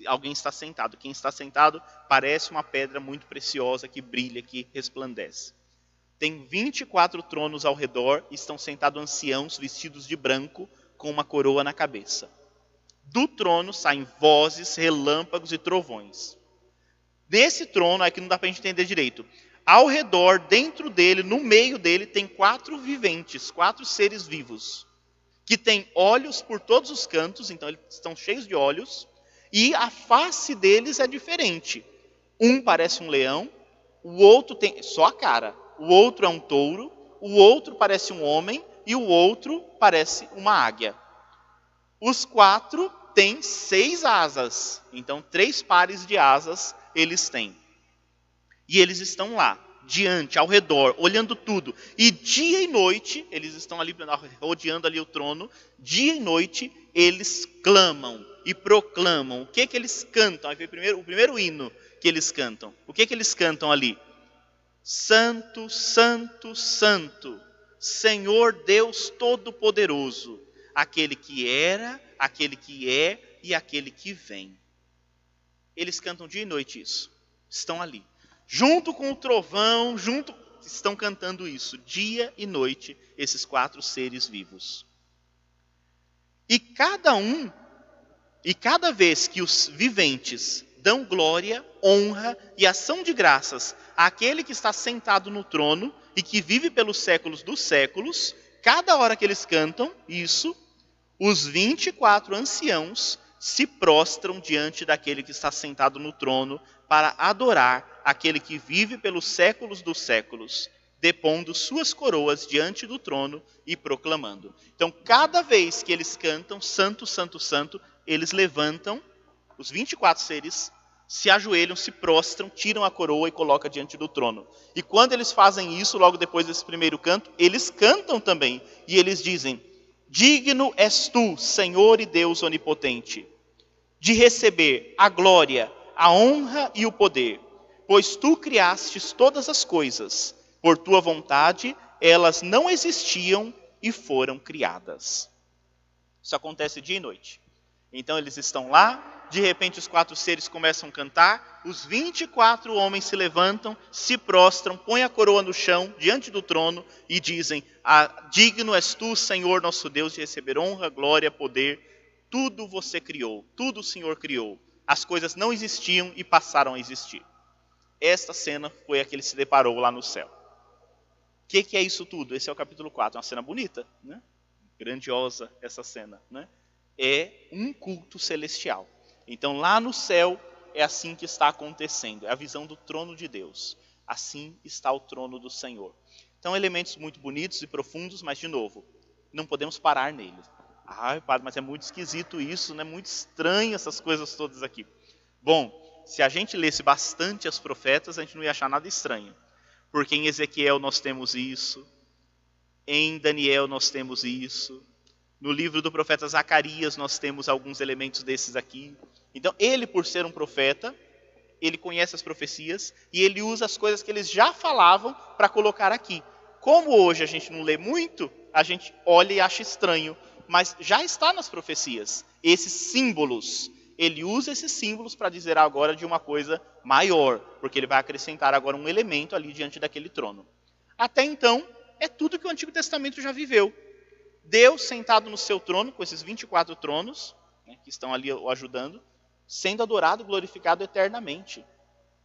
alguém está sentado. Quem está sentado parece uma pedra muito preciosa que brilha, que resplandece. Tem 24 tronos ao redor e estão sentados anciãos vestidos de branco com uma coroa na cabeça. Do trono saem vozes, relâmpagos e trovões. Nesse trono, aqui não dá para a gente entender direito. Ao redor, dentro dele, no meio dele, tem quatro viventes, quatro seres vivos, que têm olhos por todos os cantos, então eles estão cheios de olhos, e a face deles é diferente. Um parece um leão, o outro tem só a cara, o outro é um touro, o outro parece um homem e o outro parece uma águia. Os quatro têm seis asas, então três pares de asas eles têm. E eles estão lá, diante, ao redor, olhando tudo. E dia e noite, eles estão ali rodeando ali o trono, dia e noite eles clamam e proclamam. O que que eles cantam? Aí primeiro, o primeiro hino que eles cantam. O que que eles cantam ali? Santo, Santo, Santo, Senhor Deus Todo-Poderoso, aquele que era, aquele que é e aquele que vem. Eles cantam dia e noite isso. Estão ali. Junto com o trovão, junto estão cantando isso dia e noite esses quatro seres vivos. E cada um, e cada vez que os viventes dão glória, honra e ação de graças àquele que está sentado no trono e que vive pelos séculos dos séculos, cada hora que eles cantam isso, os 24 anciãos se prostram diante daquele que está sentado no trono para adorar aquele que vive pelos séculos dos séculos depondo suas coroas diante do trono e proclamando. Então, cada vez que eles cantam Santo, Santo, Santo, eles levantam, os 24 seres se ajoelham, se prostram, tiram a coroa e colocam diante do trono. E quando eles fazem isso, logo depois desse primeiro canto, eles cantam também. E eles dizem: Digno és tu, Senhor e Deus onipotente, de receber a glória, a honra e o poder, pois tu criastes todas as coisas por tua vontade, elas não existiam e foram criadas. Isso acontece dia e noite. Então eles estão lá, de repente os quatro seres começam a cantar, os 24 homens se levantam, se prostram, põem a coroa no chão, diante do trono, e dizem: ah, Digno és tu, Senhor nosso Deus, de receber honra, glória, poder. Tudo você criou, tudo o Senhor criou. As coisas não existiam e passaram a existir. Esta cena foi a que ele se deparou lá no céu que, que é isso tudo? Esse é o capítulo 4, uma cena bonita, né? grandiosa essa cena. Né? É um culto celestial. Então lá no céu é assim que está acontecendo, é a visão do trono de Deus. Assim está o trono do Senhor. Então, elementos muito bonitos e profundos, mas, de novo, não podemos parar neles. Ah, padre, mas é muito esquisito isso, né? muito estranho essas coisas todas aqui. Bom, se a gente lesse bastante as profetas, a gente não ia achar nada estranho. Porque em Ezequiel nós temos isso, em Daniel nós temos isso, no livro do profeta Zacarias nós temos alguns elementos desses aqui. Então, ele, por ser um profeta, ele conhece as profecias e ele usa as coisas que eles já falavam para colocar aqui. Como hoje a gente não lê muito, a gente olha e acha estranho, mas já está nas profecias. Esses símbolos, ele usa esses símbolos para dizer agora de uma coisa maior, porque ele vai acrescentar agora um elemento ali diante daquele trono. Até então, é tudo que o Antigo Testamento já viveu. Deus sentado no seu trono, com esses 24 tronos, né, que estão ali o ajudando, sendo adorado, glorificado eternamente.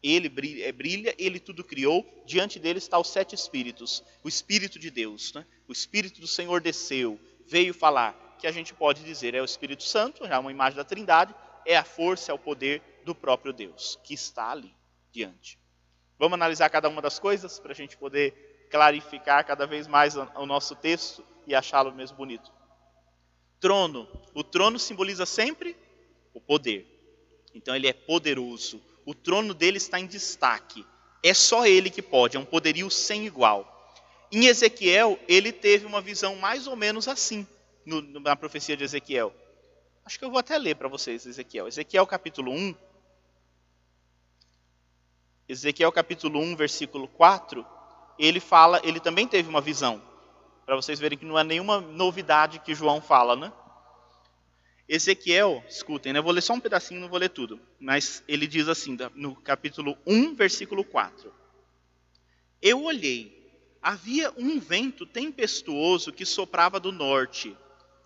Ele brilha, é, brilha, ele tudo criou, diante dele está os sete espíritos, o Espírito de Deus, né? o Espírito do Senhor desceu, veio falar, que a gente pode dizer é o Espírito Santo, é uma imagem da Trindade, é a força, é o poder do próprio Deus, que está ali diante. Vamos analisar cada uma das coisas para a gente poder clarificar cada vez mais o nosso texto e achá-lo mesmo bonito. Trono. O trono simboliza sempre o poder. Então ele é poderoso. O trono dele está em destaque. É só ele que pode, é um poderio sem igual. Em Ezequiel, ele teve uma visão mais ou menos assim, no, na profecia de Ezequiel. Acho que eu vou até ler para vocês Ezequiel. Ezequiel capítulo 1. Ezequiel capítulo 1, versículo 4, ele fala, ele também teve uma visão. Para vocês verem que não é nenhuma novidade que João fala, né? Ezequiel, escutem, né? eu vou ler só um pedacinho, não vou ler tudo, mas ele diz assim, no capítulo 1, versículo 4: Eu olhei, havia um vento tempestuoso que soprava do norte,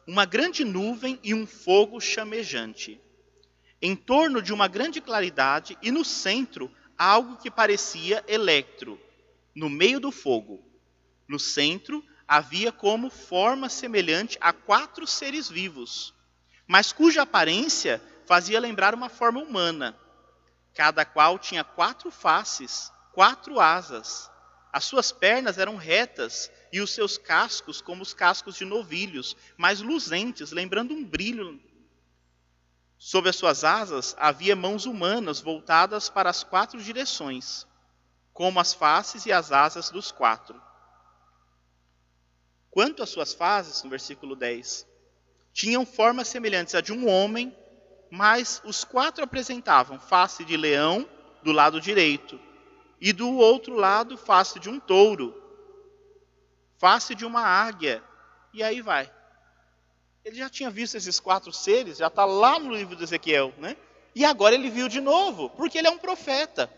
uma grande nuvem e um fogo chamejante. Em torno de uma grande claridade e no centro, algo que parecia electro, no meio do fogo. No centro, havia como forma semelhante a quatro seres vivos mas cuja aparência fazia lembrar uma forma humana. Cada qual tinha quatro faces, quatro asas. As suas pernas eram retas e os seus cascos como os cascos de novilhos, mas luzentes, lembrando um brilho. Sob as suas asas havia mãos humanas voltadas para as quatro direções, como as faces e as asas dos quatro. Quanto às suas faces, no versículo 10, tinham formas semelhantes à de um homem, mas os quatro apresentavam face de leão do lado direito, e do outro lado, face de um touro, face de uma águia, e aí vai. Ele já tinha visto esses quatro seres, já está lá no livro de Ezequiel, né? E agora ele viu de novo, porque ele é um profeta.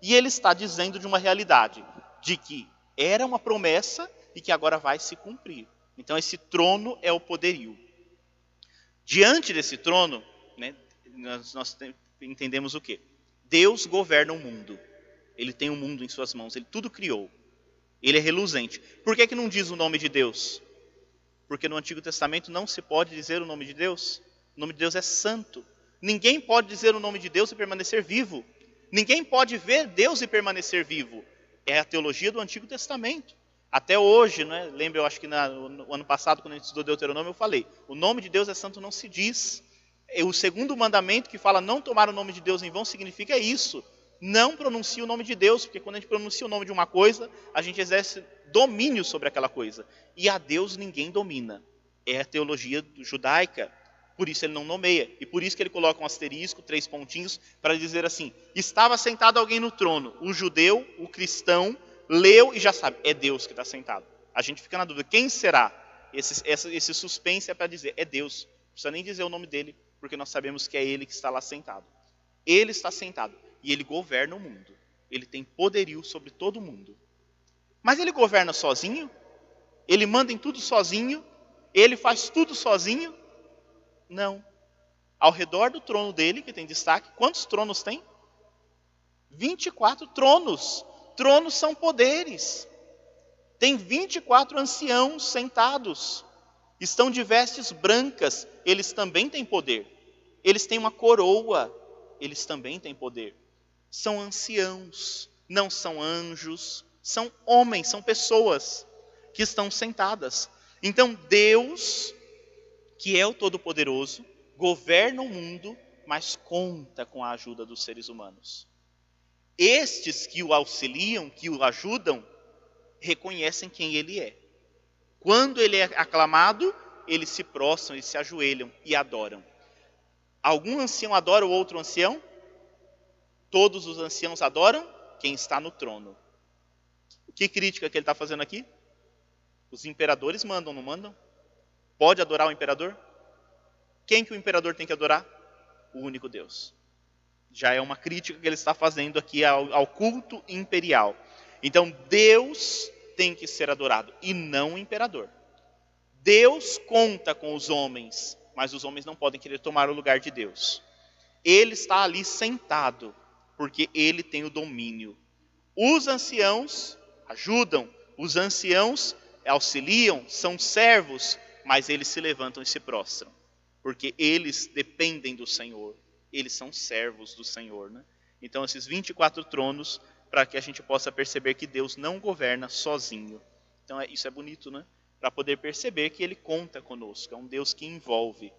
E ele está dizendo de uma realidade, de que era uma promessa e que agora vai se cumprir. Então esse trono é o poderio. Diante desse trono, né, nós, nós entendemos o quê? Deus governa o mundo. Ele tem o mundo em suas mãos, ele tudo criou. Ele é reluzente. Por que, que não diz o nome de Deus? Porque no Antigo Testamento não se pode dizer o nome de Deus. O nome de Deus é santo. Ninguém pode dizer o nome de Deus e permanecer vivo. Ninguém pode ver Deus e permanecer vivo. É a teologia do Antigo Testamento. Até hoje, né? lembra, eu acho que na, no ano passado, quando a gente estudou Deuteronômio, eu falei: o nome de Deus é santo, não se diz. O segundo mandamento que fala não tomar o nome de Deus em vão significa isso. Não pronuncie o nome de Deus, porque quando a gente pronuncia o nome de uma coisa, a gente exerce domínio sobre aquela coisa. E a Deus ninguém domina. É a teologia judaica. Por isso ele não nomeia. E por isso que ele coloca um asterisco, três pontinhos, para dizer assim: estava sentado alguém no trono, o judeu, o cristão, leu e já sabe, é Deus que está sentado. A gente fica na dúvida, quem será? Esse, esse, suspense é para dizer, é Deus. Não precisa nem dizer o nome dele, porque nós sabemos que é ele que está lá sentado. Ele está sentado e ele governa o mundo. Ele tem poderio sobre todo o mundo. Mas ele governa sozinho? Ele manda em tudo sozinho? Ele faz tudo sozinho? Não. Ao redor do trono dele, que tem destaque, quantos tronos tem? 24 tronos tronos são poderes. Tem 24 anciãos sentados, estão de vestes brancas, eles também têm poder. Eles têm uma coroa, eles também têm poder. São anciãos, não são anjos, são homens, são pessoas que estão sentadas. Então Deus, que é o Todo-Poderoso, governa o mundo, mas conta com a ajuda dos seres humanos. Estes que o auxiliam, que o ajudam, reconhecem quem ele é. Quando ele é aclamado, eles se prostram e se ajoelham e adoram. Algum ancião adora o outro ancião? Todos os anciãos adoram quem está no trono. Que crítica que ele está fazendo aqui? Os imperadores mandam, não mandam? Pode adorar o imperador? Quem que o imperador tem que adorar? O único Deus. Já é uma crítica que ele está fazendo aqui ao, ao culto imperial. Então, Deus tem que ser adorado e não o imperador. Deus conta com os homens, mas os homens não podem querer tomar o lugar de Deus. Ele está ali sentado, porque ele tem o domínio. Os anciãos ajudam, os anciãos auxiliam, são servos, mas eles se levantam e se prostram, porque eles dependem do Senhor, eles são servos do Senhor. Né? Então, esses 24 tronos, para que a gente possa perceber que Deus não governa sozinho. Então, é, isso é bonito, né? Para poder perceber que Ele conta conosco, é um Deus que envolve. O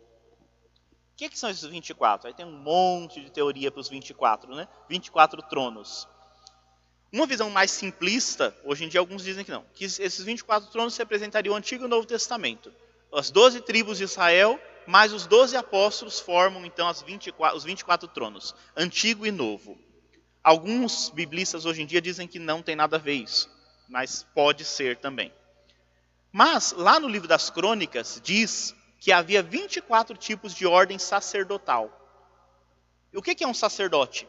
que, que são esses 24? Aí tem um monte de teoria para os 24, né? 24 tronos. Uma visão mais simplista, hoje em dia alguns dizem que não, que esses 24 tronos representariam o Antigo e o Novo Testamento. As 12 tribos de Israel, mais os 12 apóstolos formam então as 24, os 24 tronos, Antigo e Novo. Alguns biblistas hoje em dia dizem que não tem nada a ver isso, mas pode ser também. Mas lá no livro das Crônicas diz que havia 24 tipos de ordem sacerdotal. E o que é um sacerdote?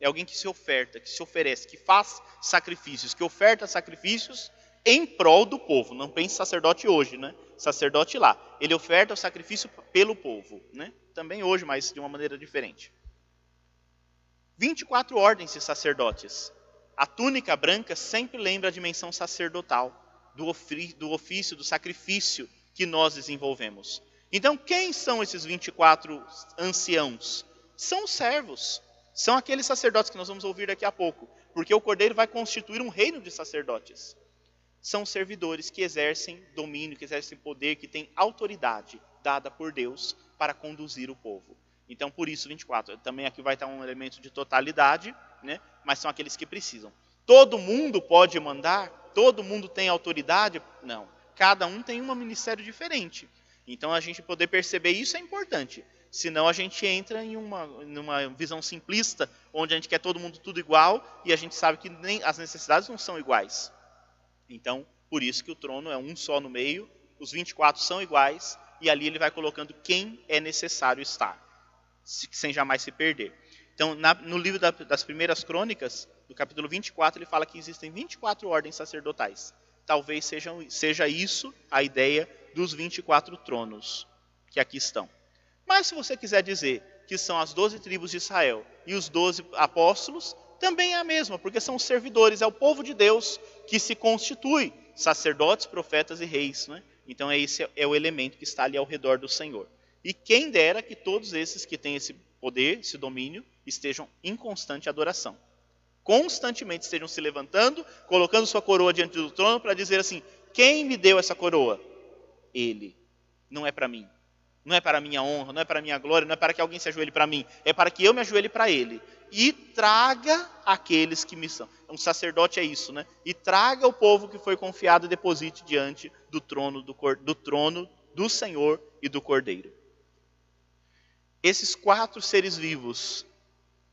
É alguém que se oferta, que se oferece, que faz sacrifícios, que oferta sacrifícios em prol do povo. Não pense sacerdote hoje, né? Sacerdote lá. Ele oferta o sacrifício pelo povo, né? Também hoje, mas de uma maneira diferente. 24 ordens de sacerdotes. A túnica branca sempre lembra a dimensão sacerdotal, do, do ofício, do sacrifício que nós desenvolvemos. Então, quem são esses 24 anciãos? São os servos. São aqueles sacerdotes que nós vamos ouvir daqui a pouco, porque o Cordeiro vai constituir um reino de sacerdotes. São servidores que exercem domínio, que exercem poder, que têm autoridade dada por Deus para conduzir o povo. Então, por isso, 24. Também aqui vai estar um elemento de totalidade, né? mas são aqueles que precisam. Todo mundo pode mandar? Todo mundo tem autoridade? Não. Cada um tem um ministério diferente. Então, a gente poder perceber isso é importante. Senão a gente entra em uma, visão simplista, onde a gente quer todo mundo tudo igual e a gente sabe que nem as necessidades não são iguais. Então, por isso que o trono é um só no meio, os 24 são iguais e ali ele vai colocando quem é necessário estar, sem jamais se perder. Então, na, no livro da, das primeiras crônicas, no capítulo 24, ele fala que existem 24 ordens sacerdotais. Talvez seja, seja isso a ideia dos 24 tronos que aqui estão. Mas se você quiser dizer que são as doze tribos de Israel e os doze apóstolos, também é a mesma, porque são os servidores, é o povo de Deus que se constitui, sacerdotes, profetas e reis. Né? Então, esse é o elemento que está ali ao redor do Senhor. E quem dera que todos esses que têm esse poder, esse domínio, estejam em constante adoração. Constantemente estejam se levantando, colocando sua coroa diante do trono para dizer assim: quem me deu essa coroa? Ele. Não é para mim, não é para minha honra, não é para minha glória, não é para que alguém se ajoelhe para mim, é para que eu me ajoelhe para ele. E traga aqueles que me são. Um sacerdote é isso, né? E traga o povo que foi confiado e deposite diante do trono do, do trono do Senhor e do Cordeiro. Esses quatro seres vivos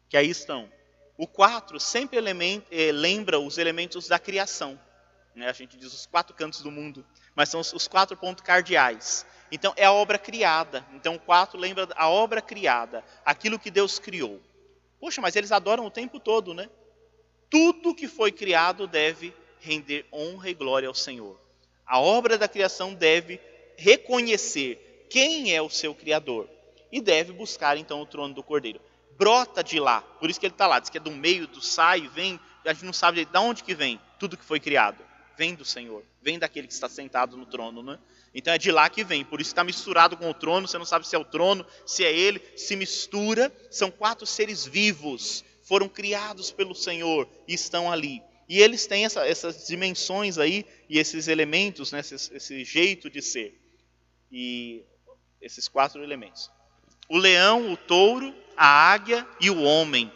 que aí estão, o quatro sempre eh, lembra os elementos da criação. Né? A gente diz os quatro cantos do mundo, mas são os quatro pontos cardeais. Então é a obra criada. Então o 4 lembra a obra criada, aquilo que Deus criou. Poxa, mas eles adoram o tempo todo, né? Tudo que foi criado deve render honra e glória ao Senhor. A obra da criação deve reconhecer quem é o seu Criador e deve buscar então o trono do Cordeiro. Brota de lá, por isso que ele está lá, diz que é do meio, do sai, vem, a gente não sabe de onde que vem tudo que foi criado. vem do Senhor, vem daquele que está sentado no trono, né? Então é de lá que vem, por isso está misturado com o trono, você não sabe se é o trono, se é ele, se mistura. São quatro seres vivos, foram criados pelo Senhor e estão ali. E eles têm essa, essas dimensões aí e esses elementos, né, esse, esse jeito de ser. E esses quatro elementos: o leão, o touro, a águia e o homem.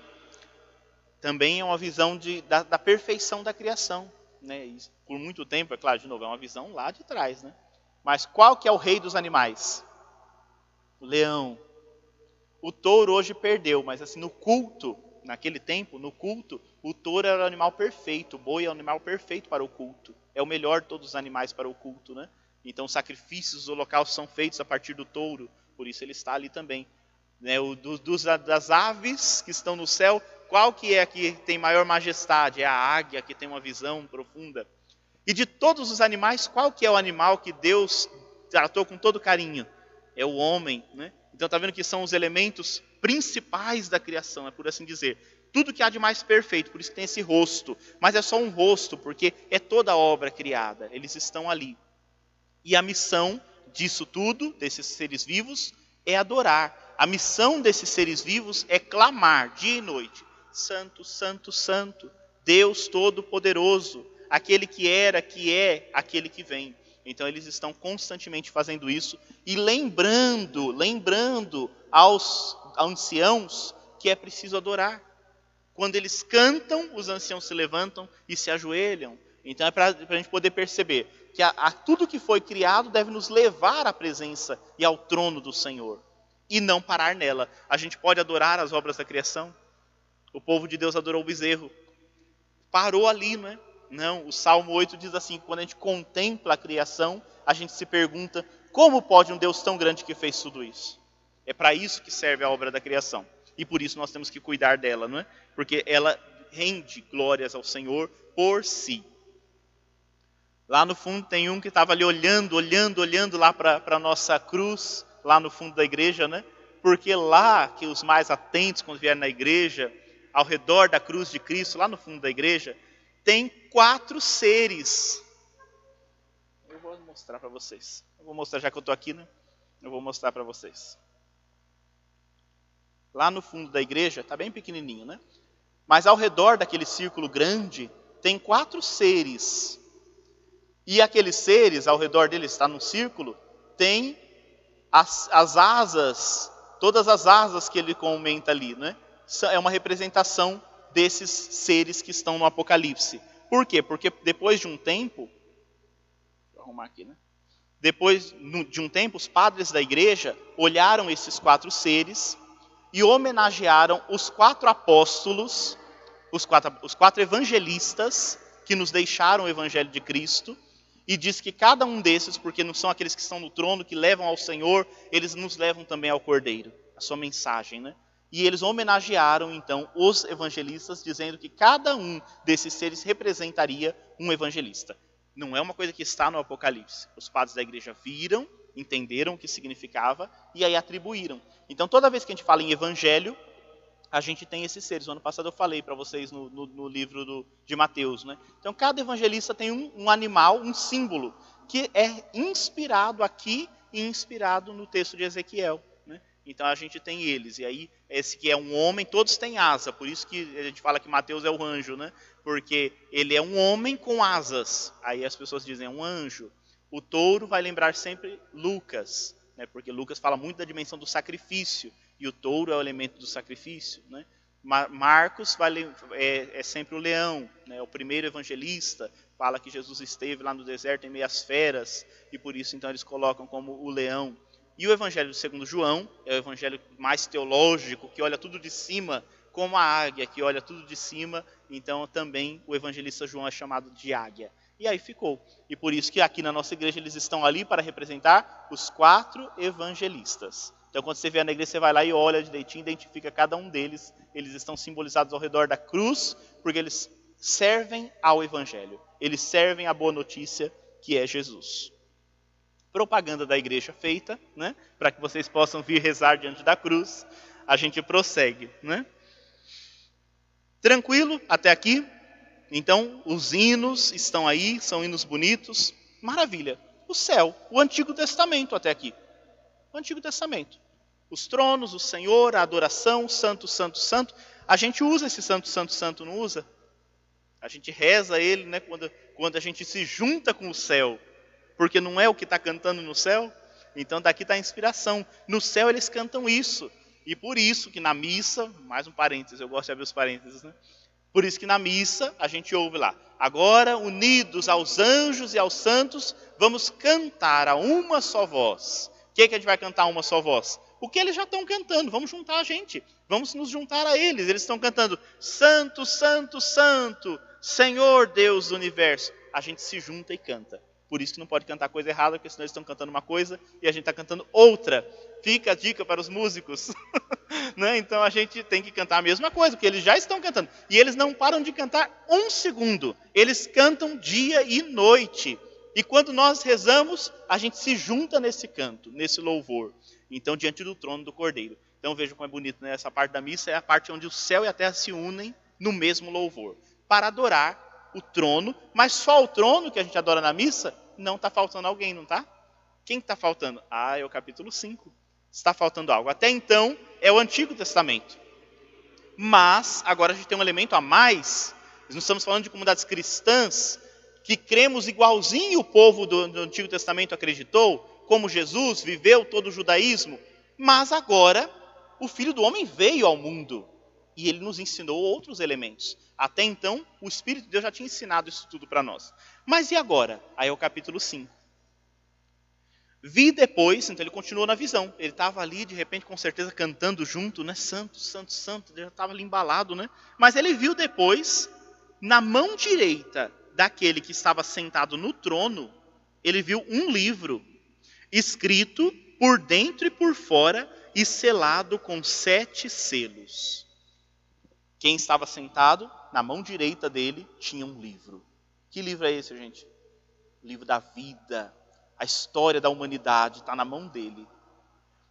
Também é uma visão de, da, da perfeição da criação. Né? Por muito tempo, é claro, de novo, é uma visão lá de trás, né? Mas qual que é o rei dos animais? O leão. O touro hoje perdeu, mas assim no culto, naquele tempo, no culto, o touro era o animal perfeito, o boi é o animal perfeito para o culto. É o melhor de todos os animais para o culto, né? Então os sacrifícios, os holocaustos são feitos a partir do touro, por isso ele está ali também. Né? O, do, dos, das aves que estão no céu, qual que é a que tem maior majestade? É a águia, que tem uma visão profunda. E de todos os animais, qual que é o animal que Deus tratou com todo carinho? É o homem, né? Então está vendo que são os elementos principais da criação, é por assim dizer. Tudo que há de mais perfeito, por isso tem esse rosto. Mas é só um rosto, porque é toda a obra criada. Eles estão ali. E a missão disso tudo, desses seres vivos, é adorar. A missão desses seres vivos é clamar dia e noite: Santo, Santo, Santo, Deus Todo-Poderoso aquele que era, que é, aquele que vem. Então eles estão constantemente fazendo isso e lembrando, lembrando aos anciãos que é preciso adorar. Quando eles cantam, os anciãos se levantam e se ajoelham. Então é para a gente poder perceber que a, a, tudo que foi criado deve nos levar à presença e ao trono do Senhor e não parar nela. A gente pode adorar as obras da criação. O povo de Deus adorou o bezerro. Parou ali, não é? Não, o Salmo 8 diz assim: quando a gente contempla a criação, a gente se pergunta como pode um Deus tão grande que fez tudo isso? É para isso que serve a obra da criação. E por isso nós temos que cuidar dela, não é? Porque ela rende glórias ao Senhor por si. Lá no fundo tem um que estava ali olhando, olhando, olhando lá para a nossa cruz, lá no fundo da igreja, né? Porque lá que os mais atentos, quando vierem na igreja, ao redor da cruz de Cristo, lá no fundo da igreja, tem quatro seres. Eu vou mostrar para vocês. Eu vou mostrar, já que eu estou aqui, né? Eu vou mostrar para vocês. Lá no fundo da igreja, está bem pequenininho, né? Mas ao redor daquele círculo grande, tem quatro seres. E aqueles seres, ao redor deles, está num círculo, tem as, as asas, todas as asas que ele comenta ali, né? É uma representação desses seres que estão no Apocalipse. Por quê? Porque depois de um tempo, vou arrumar aqui, né? Depois de um tempo, os padres da igreja olharam esses quatro seres e homenagearam os quatro apóstolos, os quatro, os quatro evangelistas que nos deixaram o evangelho de Cristo, e diz que cada um desses, porque não são aqueles que estão no trono, que levam ao Senhor, eles nos levam também ao Cordeiro, a sua mensagem, né? E eles homenagearam então os evangelistas, dizendo que cada um desses seres representaria um evangelista. Não é uma coisa que está no Apocalipse. Os padres da igreja viram, entenderam o que significava e aí atribuíram. Então, toda vez que a gente fala em evangelho, a gente tem esses seres. No ano passado eu falei para vocês no, no, no livro do, de Mateus. Né? Então, cada evangelista tem um, um animal, um símbolo, que é inspirado aqui e inspirado no texto de Ezequiel. Então a gente tem eles. E aí, esse que é um homem, todos têm asa. Por isso que a gente fala que Mateus é o anjo, né? Porque ele é um homem com asas. Aí as pessoas dizem, é um anjo. O touro vai lembrar sempre Lucas, né? Porque Lucas fala muito da dimensão do sacrifício. E o touro é o elemento do sacrifício, né? Marcos vai, é, é, sempre o leão, né? o primeiro evangelista, fala que Jesus esteve lá no deserto em meias feras, e por isso então eles colocam como o leão. E o Evangelho segundo João é o evangelho mais teológico, que olha tudo de cima, como a águia que olha tudo de cima. Então também o evangelista João é chamado de águia. E aí ficou. E por isso que aqui na nossa igreja eles estão ali para representar os quatro evangelistas. Então quando você vier na igreja, você vai lá e olha direitinho, identifica cada um deles. Eles estão simbolizados ao redor da cruz, porque eles servem ao evangelho. Eles servem à boa notícia que é Jesus propaganda da igreja feita, né? Para que vocês possam vir rezar diante da cruz. A gente prossegue, né? Tranquilo até aqui? Então, os hinos estão aí, são hinos bonitos, maravilha. O céu, o Antigo Testamento até aqui. O Antigo Testamento. Os tronos, o Senhor, a adoração, santo, santo, santo. A gente usa esse santo, santo, santo, não usa? A gente reza ele né, quando, quando a gente se junta com o céu, porque não é o que está cantando no céu. Então daqui está a inspiração. No céu eles cantam isso. E por isso que na missa, mais um parênteses, eu gosto de abrir os parênteses, né? Por isso que na missa a gente ouve lá, agora unidos aos anjos e aos santos, vamos cantar a uma só voz. O que, é que a gente vai cantar a uma só voz? O que eles já estão cantando, vamos juntar a gente, vamos nos juntar a eles. Eles estão cantando, Santo, Santo, Santo, Senhor Deus do universo. A gente se junta e canta. Por isso que não pode cantar coisa errada, porque senão eles estão cantando uma coisa e a gente está cantando outra. Fica a dica para os músicos. né? Então a gente tem que cantar a mesma coisa, porque eles já estão cantando. E eles não param de cantar um segundo. Eles cantam dia e noite. E quando nós rezamos, a gente se junta nesse canto, nesse louvor. Então, diante do trono do Cordeiro. Então veja como é bonito, né? Essa parte da missa é a parte onde o céu e a terra se unem no mesmo louvor. Para adorar o trono, mas só o trono que a gente adora na missa, não está faltando alguém, não está? Quem está faltando? Ah, é o capítulo 5. Está faltando algo. Até então, é o Antigo Testamento. Mas, agora a gente tem um elemento a mais. Nós não estamos falando de comunidades cristãs que cremos igualzinho o povo do, do Antigo Testamento acreditou, como Jesus viveu todo o judaísmo. Mas agora, o Filho do Homem veio ao mundo e ele nos ensinou outros elementos. Até então, o Espírito de Deus já tinha ensinado isso tudo para nós. Mas e agora? Aí é o capítulo 5. Vi depois, então ele continuou na visão. Ele estava ali, de repente, com certeza, cantando junto, né? Santo, santo, santo. Ele já estava ali embalado, né? Mas ele viu depois, na mão direita daquele que estava sentado no trono, ele viu um livro escrito por dentro e por fora e selado com sete selos. Quem estava sentado na mão direita dele tinha um livro. Que livro é esse, gente? O livro da vida. A história da humanidade está na mão dele.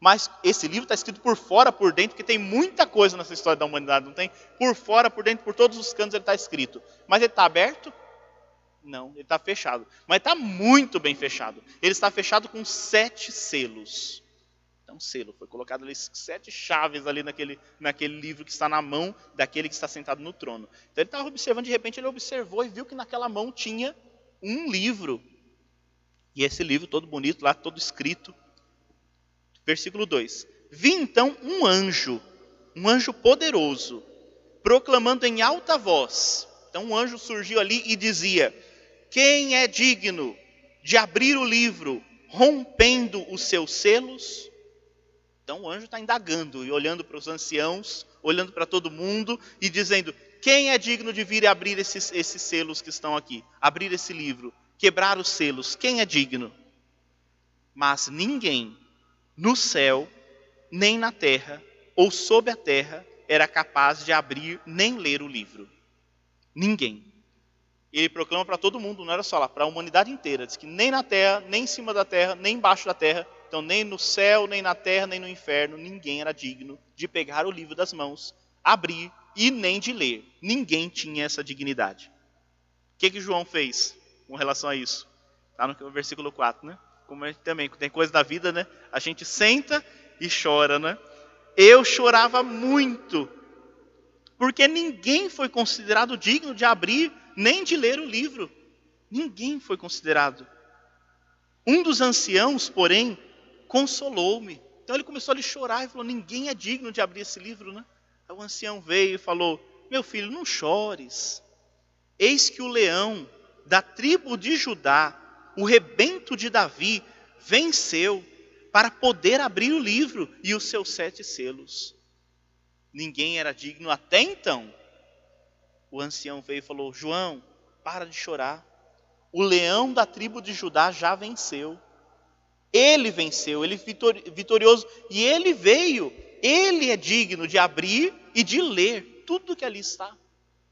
Mas esse livro está escrito por fora, por dentro, porque tem muita coisa nessa história da humanidade, não tem? Por fora, por dentro, por todos os cantos ele está escrito. Mas ele está aberto? Não, ele está fechado. Mas está muito bem fechado. Ele está fechado com sete selos. Então, selo, foi colocado ali sete chaves ali naquele, naquele livro que está na mão daquele que está sentado no trono. Então ele estava observando, de repente ele observou e viu que naquela mão tinha um livro. E esse livro todo bonito lá, todo escrito. Versículo 2. Vi então um anjo, um anjo poderoso, proclamando em alta voz. Então um anjo surgiu ali e dizia: Quem é digno de abrir o livro, rompendo os seus selos? Então o anjo está indagando e olhando para os anciãos, olhando para todo mundo e dizendo: quem é digno de vir e abrir esses, esses selos que estão aqui? Abrir esse livro, quebrar os selos, quem é digno? Mas ninguém no céu, nem na terra, ou sob a terra, era capaz de abrir nem ler o livro. Ninguém. Ele proclama para todo mundo, não era só lá, para a humanidade inteira. Diz que nem na terra, nem em cima da terra, nem embaixo da terra então, nem no céu, nem na terra, nem no inferno, ninguém era digno de pegar o livro das mãos, abrir e nem de ler. Ninguém tinha essa dignidade. O que, que João fez com relação a isso? Está no versículo 4, né? Como gente também tem coisa da vida, né? A gente senta e chora, né? Eu chorava muito, porque ninguém foi considerado digno de abrir nem de ler o livro. Ninguém foi considerado. Um dos anciãos, porém, consolou-me. Então ele começou a lhe chorar e falou: Ninguém é digno de abrir esse livro, né? Aí o ancião veio e falou: Meu filho, não chores. Eis que o leão da tribo de Judá, o rebento de Davi, venceu para poder abrir o livro e os seus sete selos. Ninguém era digno até então. O ancião veio e falou: João, para de chorar. O leão da tribo de Judá já venceu. Ele venceu, ele vitorioso e ele veio. Ele é digno de abrir e de ler tudo que ali está.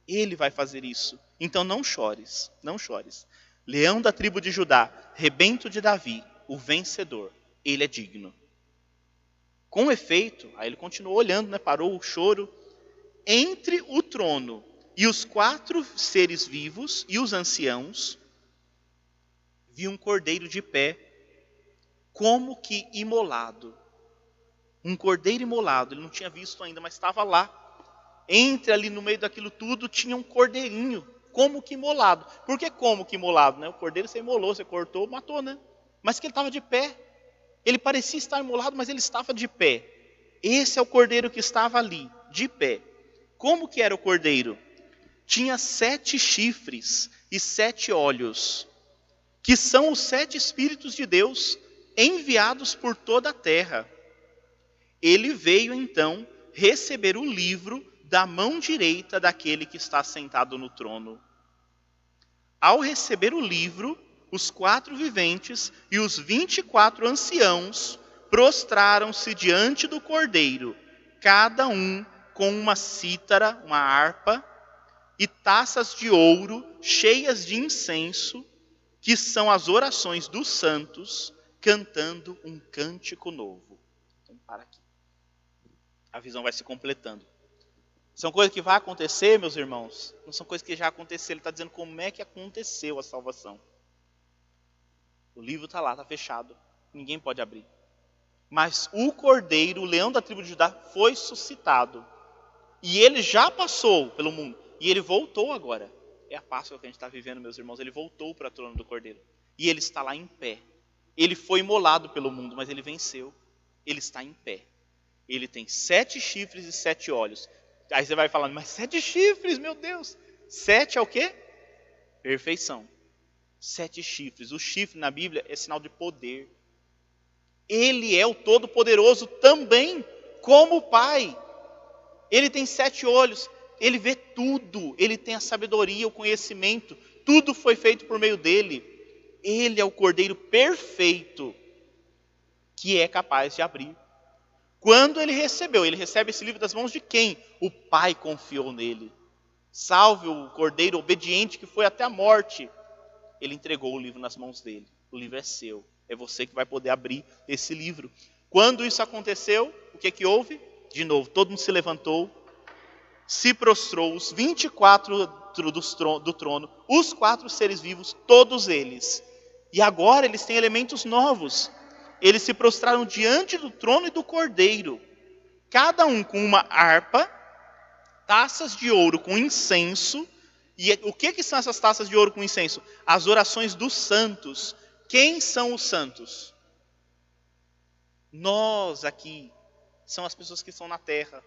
Ele vai fazer isso. Então não chores, não chores. Leão da tribo de Judá, rebento de Davi, o vencedor, ele é digno. Com efeito, aí ele continuou olhando, né, parou o choro. Entre o trono E os quatro seres vivos e os anciãos viam um cordeiro de pé, como que imolado. Um cordeiro imolado, ele não tinha visto ainda, mas estava lá. Entre ali no meio daquilo tudo tinha um cordeirinho, como que imolado. Por que como que imolado? Né? O cordeiro você imolou, você cortou, matou, né? Mas que ele estava de pé. Ele parecia estar imolado, mas ele estava de pé. Esse é o cordeiro que estava ali, de pé. Como que era o cordeiro? Tinha sete chifres e sete olhos, que são os sete Espíritos de Deus enviados por toda a terra. Ele veio então receber o livro da mão direita daquele que está sentado no trono. Ao receber o livro, os quatro viventes e os vinte e quatro anciãos prostraram-se diante do cordeiro, cada um com uma cítara, uma harpa, e taças de ouro cheias de incenso, que são as orações dos santos, cantando um cântico novo. Então, para aqui. A visão vai se completando. São coisas que vão acontecer, meus irmãos. Não são coisas que já aconteceram. Ele está dizendo como é que aconteceu a salvação. O livro está lá, está fechado. Ninguém pode abrir. Mas o cordeiro, o leão da tribo de Judá, foi suscitado. E ele já passou pelo mundo. E ele voltou agora. É a Páscoa que a gente está vivendo, meus irmãos. Ele voltou para o trono do cordeiro. E ele está lá em pé. Ele foi imolado pelo mundo, mas ele venceu. Ele está em pé. Ele tem sete chifres e sete olhos. Aí você vai falando, mas sete chifres, meu Deus. Sete é o quê? Perfeição. Sete chifres. O chifre na Bíblia é sinal de poder. Ele é o Todo-Poderoso também, como o Pai. Ele tem sete olhos, ele vê tudo, ele tem a sabedoria, o conhecimento, tudo foi feito por meio dele. Ele é o Cordeiro perfeito que é capaz de abrir. Quando ele recebeu, ele recebe esse livro das mãos de quem? O Pai confiou nele. Salve o Cordeiro obediente que foi até a morte. Ele entregou o livro nas mãos dele. O livro é seu. É você que vai poder abrir esse livro. Quando isso aconteceu, o que, que houve? De novo, todo mundo se levantou, se prostrou, os 24 do trono, os quatro seres vivos, todos eles. E agora eles têm elementos novos. Eles se prostraram diante do trono e do cordeiro, cada um com uma harpa, taças de ouro com incenso. E o que, que são essas taças de ouro com incenso? As orações dos santos. Quem são os santos? Nós aqui, são as pessoas que estão na terra.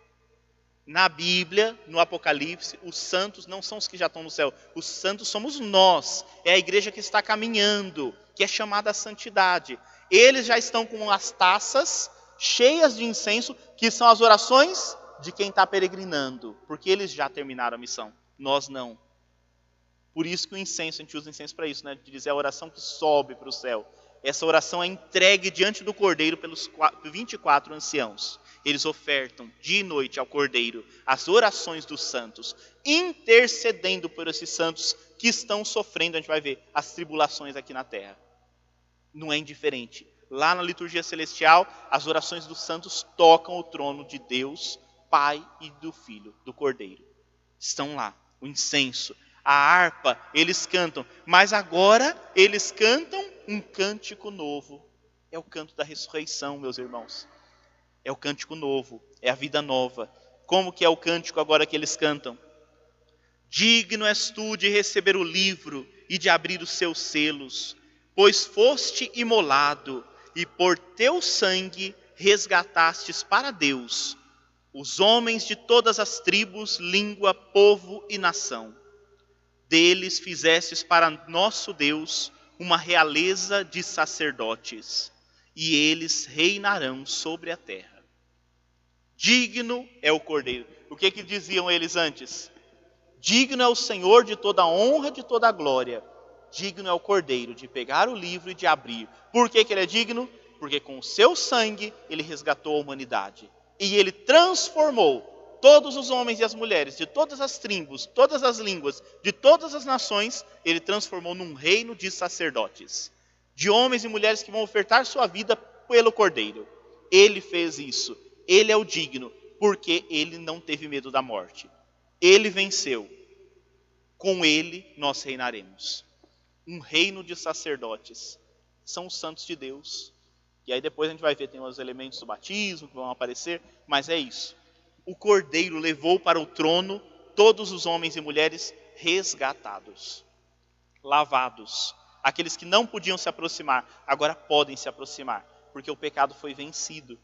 Na Bíblia, no Apocalipse, os santos não são os que já estão no céu. Os santos somos nós. É a igreja que está caminhando, que é chamada a santidade. Eles já estão com as taças cheias de incenso, que são as orações de quem está peregrinando, porque eles já terminaram a missão. Nós não. Por isso que o incenso, a gente usa incenso para isso, né? De dizer a oração que sobe para o céu. Essa oração é entregue diante do Cordeiro pelos 24 anciãos. Eles ofertam de noite ao Cordeiro as orações dos santos, intercedendo por esses santos que estão sofrendo, a gente vai ver, as tribulações aqui na terra. Não é indiferente. Lá na liturgia celestial, as orações dos santos tocam o trono de Deus, Pai e do Filho, do Cordeiro. Estão lá, o incenso, a harpa, eles cantam, mas agora eles cantam um cântico novo. É o canto da ressurreição, meus irmãos. É o cântico novo, é a vida nova. Como que é o cântico agora que eles cantam? Digno és tu de receber o livro e de abrir os seus selos, pois foste imolado e por teu sangue resgatastes para Deus os homens de todas as tribos, língua, povo e nação deles fizestes para nosso Deus uma realeza de sacerdotes, e eles reinarão sobre a terra. Digno é o Cordeiro. O que que diziam eles antes? Digno é o Senhor de toda honra, de toda glória. Digno é o Cordeiro de pegar o livro e de abrir. Por que, que ele é digno? Porque com o seu sangue ele resgatou a humanidade. E ele transformou todos os homens e as mulheres, de todas as tribos, todas as línguas, de todas as nações, ele transformou num reino de sacerdotes, de homens e mulheres que vão ofertar sua vida pelo Cordeiro. Ele fez isso. Ele é o digno, porque ele não teve medo da morte. Ele venceu. Com ele nós reinaremos. Um reino de sacerdotes. São os santos de Deus. E aí depois a gente vai ver, tem os elementos do batismo que vão aparecer, mas é isso. O cordeiro levou para o trono todos os homens e mulheres resgatados, lavados. Aqueles que não podiam se aproximar, agora podem se aproximar, porque o pecado foi vencido.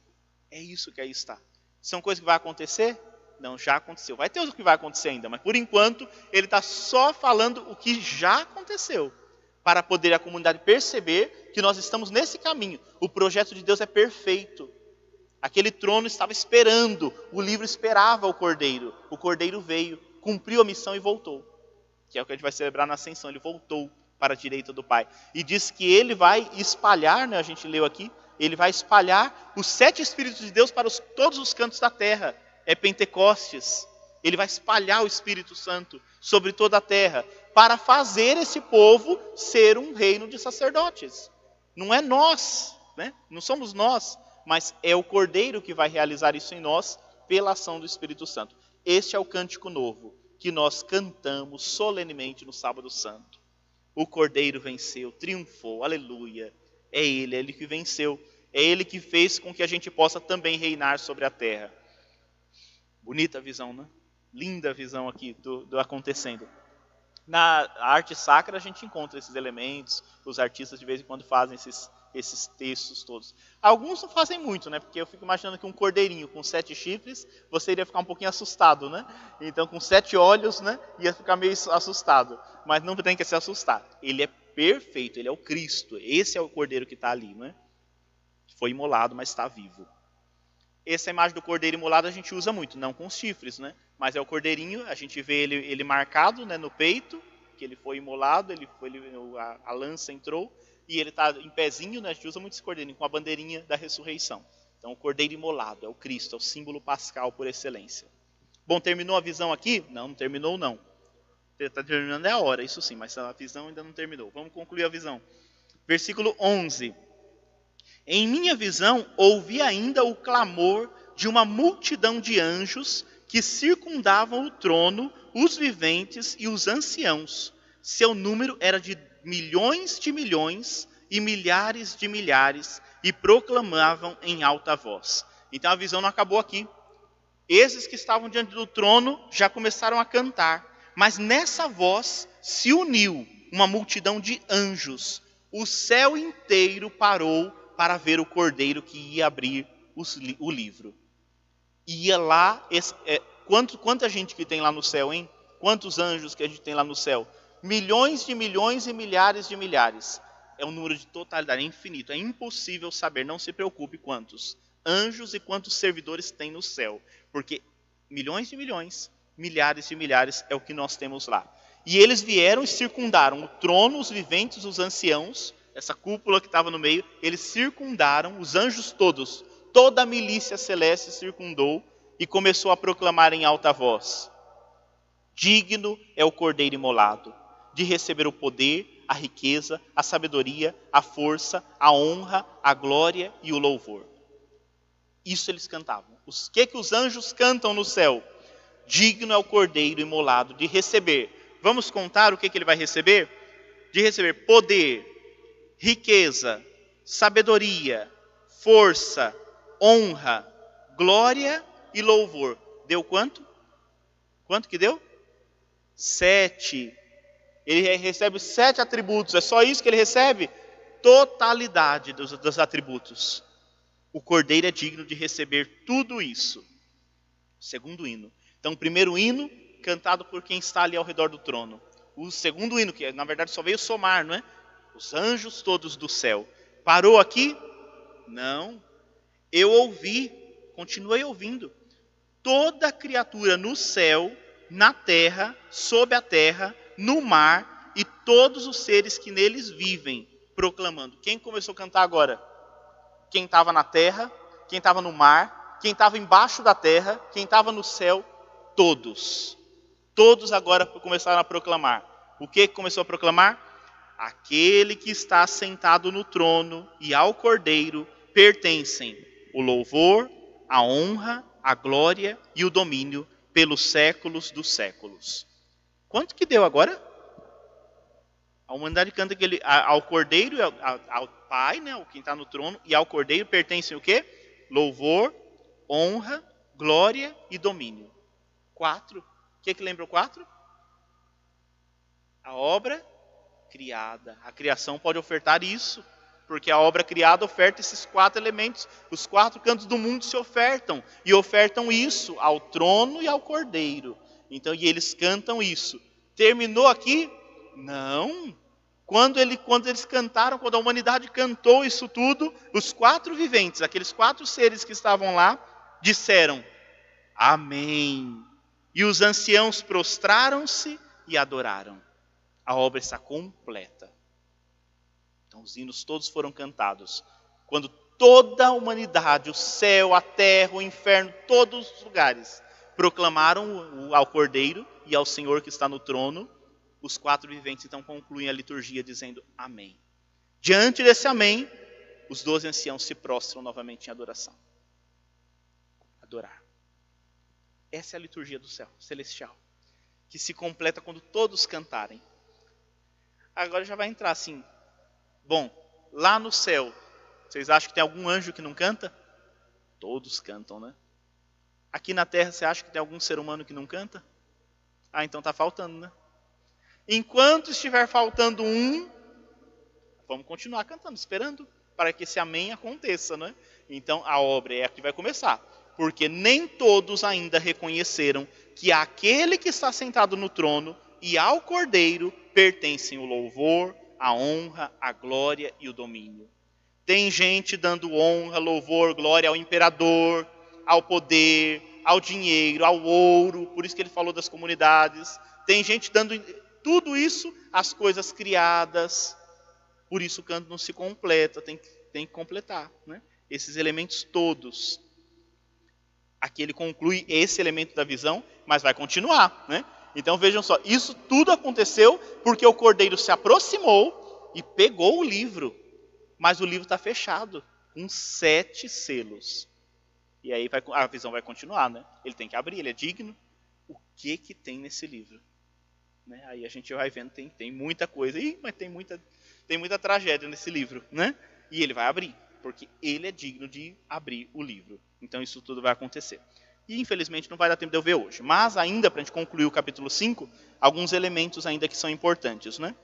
É isso que aí está. São coisas que vai acontecer? Não, já aconteceu. Vai ter o que vai acontecer ainda, mas por enquanto ele está só falando o que já aconteceu, para poder a comunidade perceber que nós estamos nesse caminho. O projeto de Deus é perfeito. Aquele trono estava esperando, o livro esperava o cordeiro. O cordeiro veio, cumpriu a missão e voltou. Que é o que a gente vai celebrar na ascensão. Ele voltou para a direita do Pai. E diz que ele vai espalhar, né, a gente leu aqui, ele vai espalhar os sete Espíritos de Deus para os, todos os cantos da terra. É Pentecostes. Ele vai espalhar o Espírito Santo sobre toda a terra para fazer esse povo ser um reino de sacerdotes. Não é nós, né? não somos nós, mas é o Cordeiro que vai realizar isso em nós pela ação do Espírito Santo. Este é o cântico novo que nós cantamos solenemente no Sábado Santo. O Cordeiro venceu, triunfou, aleluia. É Ele, é Ele que venceu. É Ele que fez com que a gente possa também reinar sobre a terra. Bonita visão, né? Linda visão aqui do, do acontecendo. Na arte sacra a gente encontra esses elementos, os artistas de vez em quando fazem esses, esses textos todos. Alguns não fazem muito, né? Porque eu fico imaginando que um cordeirinho com sete chifres, você iria ficar um pouquinho assustado, né? Então, com sete olhos, né? Ia ficar meio assustado. Mas não tem que se assustar. Ele é perfeito, ele é o Cristo. Esse é o cordeiro que está ali, né? Foi imolado, mas está vivo. Essa imagem do cordeiro imolado a gente usa muito, não com os chifres, né? Mas é o cordeirinho, a gente vê ele, ele marcado né, no peito, que ele foi imolado, ele, ele a, a lança entrou, e ele está em pezinho, né? a gente usa muito esse cordeirinho, com a bandeirinha da ressurreição. Então, o cordeiro imolado é o Cristo, é o símbolo pascal por excelência. Bom, terminou a visão aqui? Não, não terminou não. Está terminando é a hora, isso sim, mas a visão ainda não terminou. Vamos concluir a visão. Versículo 11. Em minha visão, ouvi ainda o clamor de uma multidão de anjos que circundavam o trono, os viventes e os anciãos. Seu número era de milhões de milhões e milhares de milhares, e proclamavam em alta voz. Então a visão não acabou aqui. Esses que estavam diante do trono já começaram a cantar, mas nessa voz se uniu uma multidão de anjos. O céu inteiro parou para ver o cordeiro que ia abrir o livro. Ia lá, é, quanto, quanta gente que tem lá no céu, hein? Quantos anjos que a gente tem lá no céu? milhões de milhões e milhares de milhares. É um número de totalidade, é infinito. É impossível saber, não se preocupe quantos anjos e quantos servidores tem no céu, porque milhões de milhões, milhares de milhares é o que nós temos lá. E eles vieram e circundaram o trono, os viventes, os anciãos, essa cúpula que estava no meio, eles circundaram os anjos todos, toda a milícia celeste circundou e começou a proclamar em alta voz: Digno é o cordeiro imolado de receber o poder, a riqueza, a sabedoria, a força, a honra, a glória e o louvor. Isso eles cantavam. O que que os anjos cantam no céu? Digno é o cordeiro imolado de receber. Vamos contar o que, que ele vai receber? De receber poder, riqueza, sabedoria, força, honra, glória e louvor. Deu quanto? Quanto que deu? Sete ele recebe sete atributos, é só isso que ele recebe? Totalidade dos, dos atributos. O cordeiro é digno de receber tudo isso. Segundo hino. Então, primeiro hino, cantado por quem está ali ao redor do trono. O segundo hino, que na verdade só veio somar, não é? Os anjos todos do céu. Parou aqui? Não. Eu ouvi, continuei ouvindo. Toda criatura no céu, na terra, sob a terra, no mar e todos os seres que neles vivem, proclamando. Quem começou a cantar agora? Quem estava na terra, quem estava no mar, quem estava embaixo da terra, quem estava no céu, todos. Todos agora começaram a proclamar. O que começou a proclamar? Aquele que está sentado no trono e ao cordeiro pertencem o louvor, a honra, a glória e o domínio pelos séculos dos séculos. Quanto que deu agora? A humanidade canta que ele, ao Cordeiro, ao, Pai, né, quem está no trono, e ao Cordeiro pertencem o quê? Louvor, honra, glória e domínio. Quatro. O que, que lembra o quatro? A obra criada. A criação pode ofertar isso, porque a obra criada oferta esses quatro elementos. Os quatro cantos do mundo se ofertam e ofertam isso ao trono e ao cordeiro. Então, e eles cantam isso. Terminou aqui? Não. Quando, ele, quando eles cantaram, quando a humanidade cantou isso tudo, os quatro viventes, aqueles quatro seres que estavam lá, disseram: Amém. E os anciãos prostraram-se e adoraram. A obra está completa. Então, os hinos todos foram cantados. Quando toda a humanidade, o céu, a terra, o inferno, todos os lugares, proclamaram ao Cordeiro e ao Senhor que está no trono, os quatro viventes então concluem a liturgia dizendo Amém. Diante desse Amém, os doze anciãos se prostram novamente em adoração. Adorar. Essa é a liturgia do céu celestial, que se completa quando todos cantarem. Agora já vai entrar assim. Bom, lá no céu, vocês acham que tem algum anjo que não canta? Todos cantam, né? Aqui na terra, você acha que tem algum ser humano que não canta? Ah, então está faltando, né? Enquanto estiver faltando um, vamos continuar cantando, esperando para que esse amém aconteça, né? Então a obra é a que vai começar, porque nem todos ainda reconheceram que aquele que está sentado no trono e ao Cordeiro pertencem o louvor, a honra, a glória e o domínio. Tem gente dando honra, louvor, glória ao imperador, ao poder, ao dinheiro, ao ouro, por isso que ele falou das comunidades. Tem gente dando tudo isso, as coisas criadas. Por isso o canto não se completa, tem, tem que completar. Né? Esses elementos todos. Aqui ele conclui esse elemento da visão, mas vai continuar. Né? Então vejam só, isso tudo aconteceu porque o cordeiro se aproximou e pegou o livro. Mas o livro está fechado, com sete selos. E aí vai, a visão vai continuar, né? Ele tem que abrir, ele é digno. O que que tem nesse livro? Né? Aí a gente vai vendo, tem, tem muita coisa, Ih, mas tem muita, tem muita tragédia nesse livro. Né? E ele vai abrir, porque ele é digno de abrir o livro. Então isso tudo vai acontecer. E infelizmente não vai dar tempo de eu ver hoje. Mas ainda, para a gente concluir o capítulo 5, alguns elementos ainda que são importantes. Né?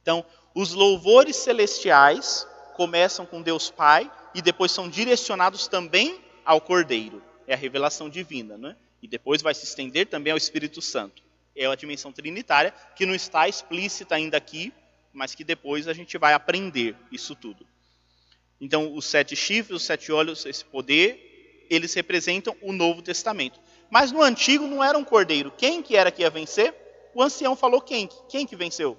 Então, os louvores celestiais começam com Deus Pai e depois são direcionados também ao Cordeiro. É a revelação divina. Né? E depois vai se estender também ao Espírito Santo é a dimensão trinitária, que não está explícita ainda aqui, mas que depois a gente vai aprender isso tudo. Então, os sete chifres, os sete olhos, esse poder, eles representam o Novo Testamento. Mas no Antigo não era um cordeiro. Quem que era que ia vencer? O ancião falou quem? Quem que venceu?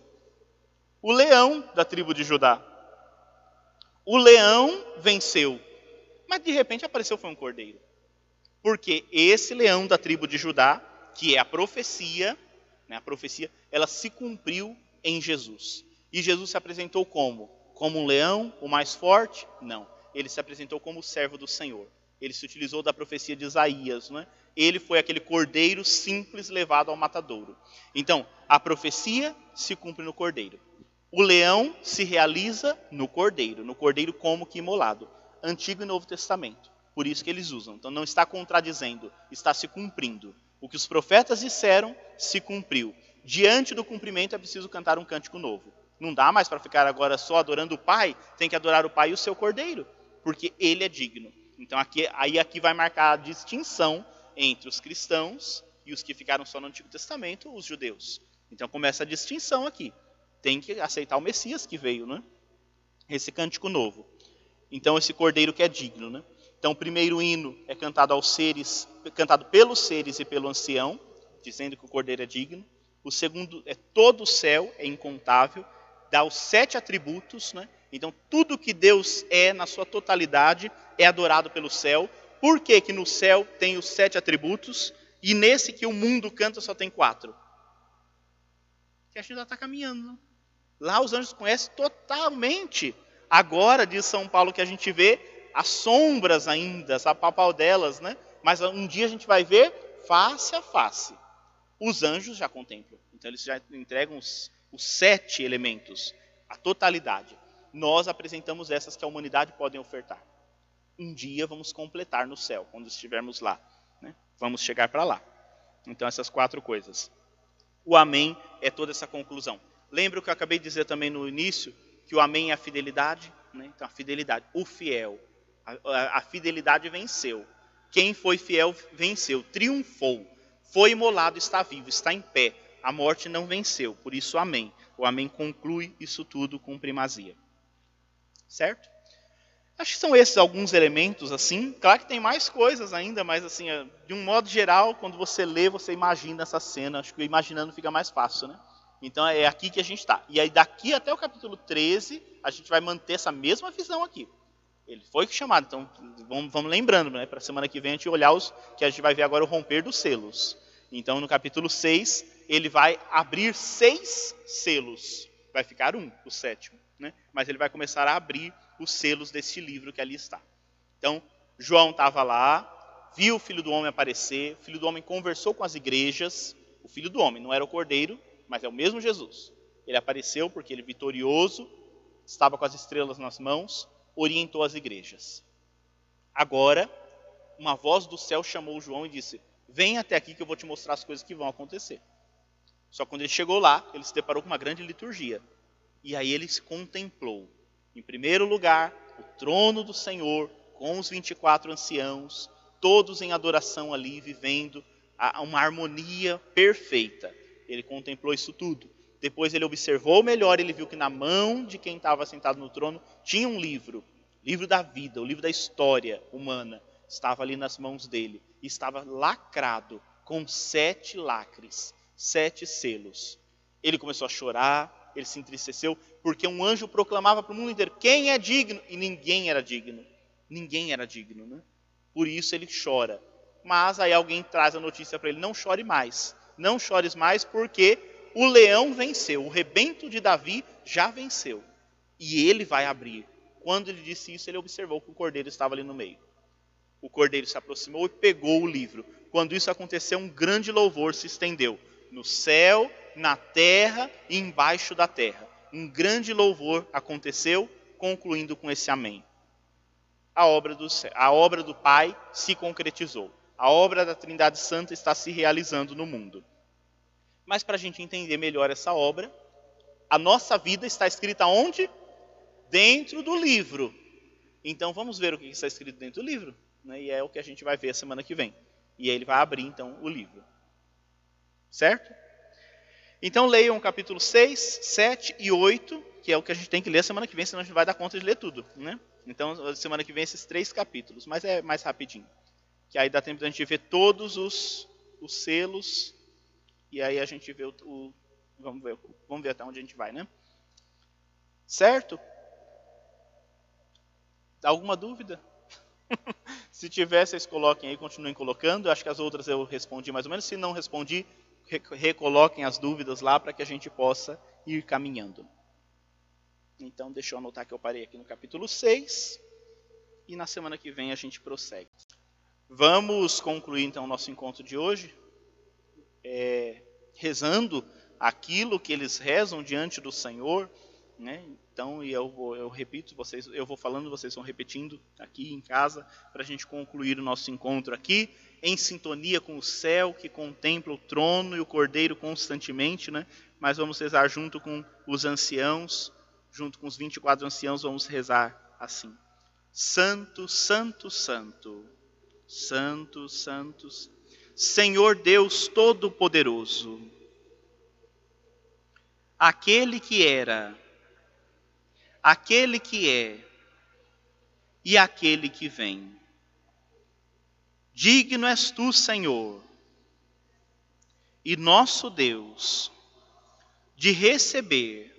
O leão da tribo de Judá. O leão venceu. Mas de repente apareceu foi um cordeiro. Porque esse leão da tribo de Judá que é a profecia, né, a profecia, ela se cumpriu em Jesus. E Jesus se apresentou como? Como um leão, o mais forte? Não. Ele se apresentou como o servo do Senhor. Ele se utilizou da profecia de Isaías, né? Ele foi aquele cordeiro simples levado ao matadouro. Então, a profecia se cumpre no cordeiro. O leão se realiza no cordeiro, no cordeiro como que imolado. Antigo e Novo Testamento. Por isso que eles usam. Então não está contradizendo, está se cumprindo. O que os profetas disseram se cumpriu. Diante do cumprimento é preciso cantar um cântico novo. Não dá mais para ficar agora só adorando o Pai, tem que adorar o Pai e o seu Cordeiro, porque ele é digno. Então aqui, aí aqui vai marcar a distinção entre os cristãos e os que ficaram só no Antigo Testamento, os judeus. Então começa a distinção aqui. Tem que aceitar o Messias que veio, né? Esse cântico novo. Então esse cordeiro que é digno, né? Então, o primeiro hino é cantado aos seres, cantado pelos seres e pelo ancião, dizendo que o cordeiro é digno. O segundo é todo o céu, é incontável, dá os sete atributos, né? Então, tudo que Deus é na sua totalidade é adorado pelo céu. Por que, que no céu tem os sete atributos e nesse que o mundo canta só tem quatro? Que a gente já está caminhando. Né? Lá os anjos conhecem totalmente. Agora, diz São Paulo, que a gente vê as sombras ainda, sabe, papal delas, né? Mas um dia a gente vai ver face a face. Os anjos já contemplam. Então eles já entregam os, os sete elementos, a totalidade. Nós apresentamos essas que a humanidade pode ofertar. Um dia vamos completar no céu, quando estivermos lá. Né? Vamos chegar para lá. Então, essas quatro coisas. O Amém é toda essa conclusão. Lembra o que eu acabei de dizer também no início? Que o Amém é a fidelidade. Né? Então, a fidelidade, o fiel. A, a, a fidelidade venceu. Quem foi fiel venceu, triunfou. Foi imolado, está vivo, está em pé. A morte não venceu. Por isso, Amém. O Amém conclui isso tudo com primazia. Certo? Acho que são esses alguns elementos assim. Claro que tem mais coisas ainda, mas assim, é, de um modo geral, quando você lê, você imagina essa cena. Acho que imaginando fica mais fácil, né? Então é aqui que a gente está. E aí daqui até o capítulo 13, a gente vai manter essa mesma visão aqui. Ele foi chamado, então vamos, vamos lembrando, né? Para a semana que vem a gente olhar os que a gente vai ver agora o romper dos selos. Então no capítulo 6, ele vai abrir seis selos. Vai ficar um, o sétimo, né? Mas ele vai começar a abrir os selos deste livro que ali está. Então, João estava lá, viu o filho do homem aparecer, o filho do homem conversou com as igrejas, o filho do homem não era o cordeiro, mas é o mesmo Jesus. Ele apareceu porque ele vitorioso, estava com as estrelas nas mãos, orientou as igrejas. Agora, uma voz do céu chamou João e disse: Vem até aqui que eu vou te mostrar as coisas que vão acontecer. Só quando ele chegou lá, ele se deparou com uma grande liturgia. E aí ele se contemplou em primeiro lugar, o trono do Senhor, com os 24 anciãos, todos em adoração ali, vivendo uma harmonia perfeita. Ele contemplou isso tudo. Depois ele observou melhor, ele viu que na mão de quem estava sentado no trono tinha um livro, livro da vida, o livro da história humana, estava ali nas mãos dele. Estava lacrado com sete lacres, sete selos. Ele começou a chorar, ele se entristeceu, porque um anjo proclamava para o mundo inteiro: quem é digno? E ninguém era digno. Ninguém era digno, né? Por isso ele chora. Mas aí alguém traz a notícia para ele: não chore mais. Não chores mais, porque o leão venceu, o rebento de Davi já venceu. E ele vai abrir. Quando ele disse isso, ele observou que o cordeiro estava ali no meio. O cordeiro se aproximou e pegou o livro. Quando isso aconteceu, um grande louvor se estendeu no céu na terra e embaixo da terra. Um grande louvor aconteceu, concluindo com esse amém. A obra do, a obra do Pai se concretizou. A obra da Trindade Santa está se realizando no mundo. Mas para a gente entender melhor essa obra, a nossa vida está escrita onde? Dentro do livro. Então vamos ver o que está escrito dentro do livro. Né? E é o que a gente vai ver semana que vem. E aí ele vai abrir então o livro. Certo? Então leiam o capítulo 6, 7 e 8, que é o que a gente tem que ler semana que vem, senão a gente vai dar conta de ler tudo. Né? Então, semana que vem, esses três capítulos, mas é mais rapidinho. Que aí dá tempo da gente ver todos os, os selos, e aí a gente vê o, o. vamos, ver, vamos ver até onde a gente vai, né? Certo? Alguma dúvida? Se tiver, vocês coloquem aí, continuem colocando. Acho que as outras eu respondi mais ou menos. Se não respondi, recoloquem as dúvidas lá para que a gente possa ir caminhando. Então, deixa eu anotar que eu parei aqui no capítulo 6 e na semana que vem a gente prossegue. Vamos concluir então o nosso encontro de hoje, é, rezando aquilo que eles rezam diante do Senhor, né? Então, e eu, vou, eu repito, vocês, eu vou falando, vocês vão repetindo aqui em casa, para a gente concluir o nosso encontro aqui, em sintonia com o céu que contempla o trono e o cordeiro constantemente, né? Mas vamos rezar junto com os anciãos, junto com os 24 anciãos, vamos rezar assim: Santo, Santo, Santo, Santo, Santos, Senhor Deus Todo-Poderoso, aquele que era aquele que é e aquele que vem. Digno és tu, Senhor, e nosso Deus, de receber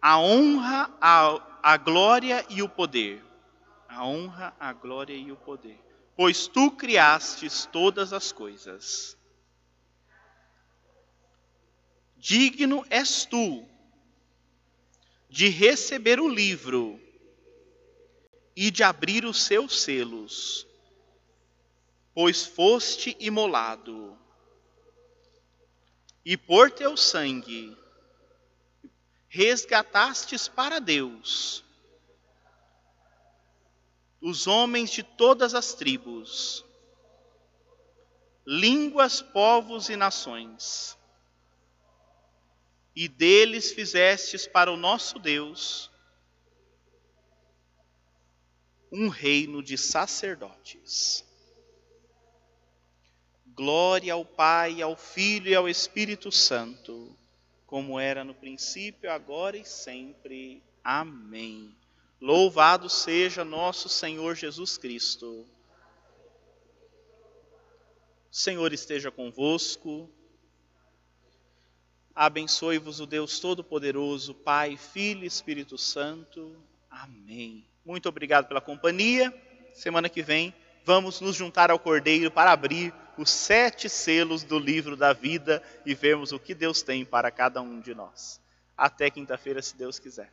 a honra, a, a glória e o poder. A honra, a glória e o poder. Pois tu criastes todas as coisas. Digno és tu de receber o livro e de abrir os seus selos, pois foste imolado e por teu sangue resgatastes para Deus os homens de todas as tribos, línguas, povos e nações, e deles fizestes para o nosso Deus um reino de sacerdotes. Glória ao Pai, ao Filho e ao Espírito Santo, como era no princípio, agora e sempre. Amém. Louvado seja nosso Senhor Jesus Cristo. O Senhor esteja convosco. Abençoe-vos o Deus Todo-Poderoso, Pai, Filho e Espírito Santo. Amém. Muito obrigado pela companhia. Semana que vem vamos nos juntar ao Cordeiro para abrir os sete selos do livro da vida e vermos o que Deus tem para cada um de nós. Até quinta-feira, se Deus quiser.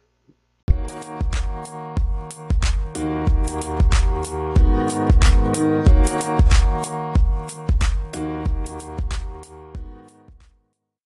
Música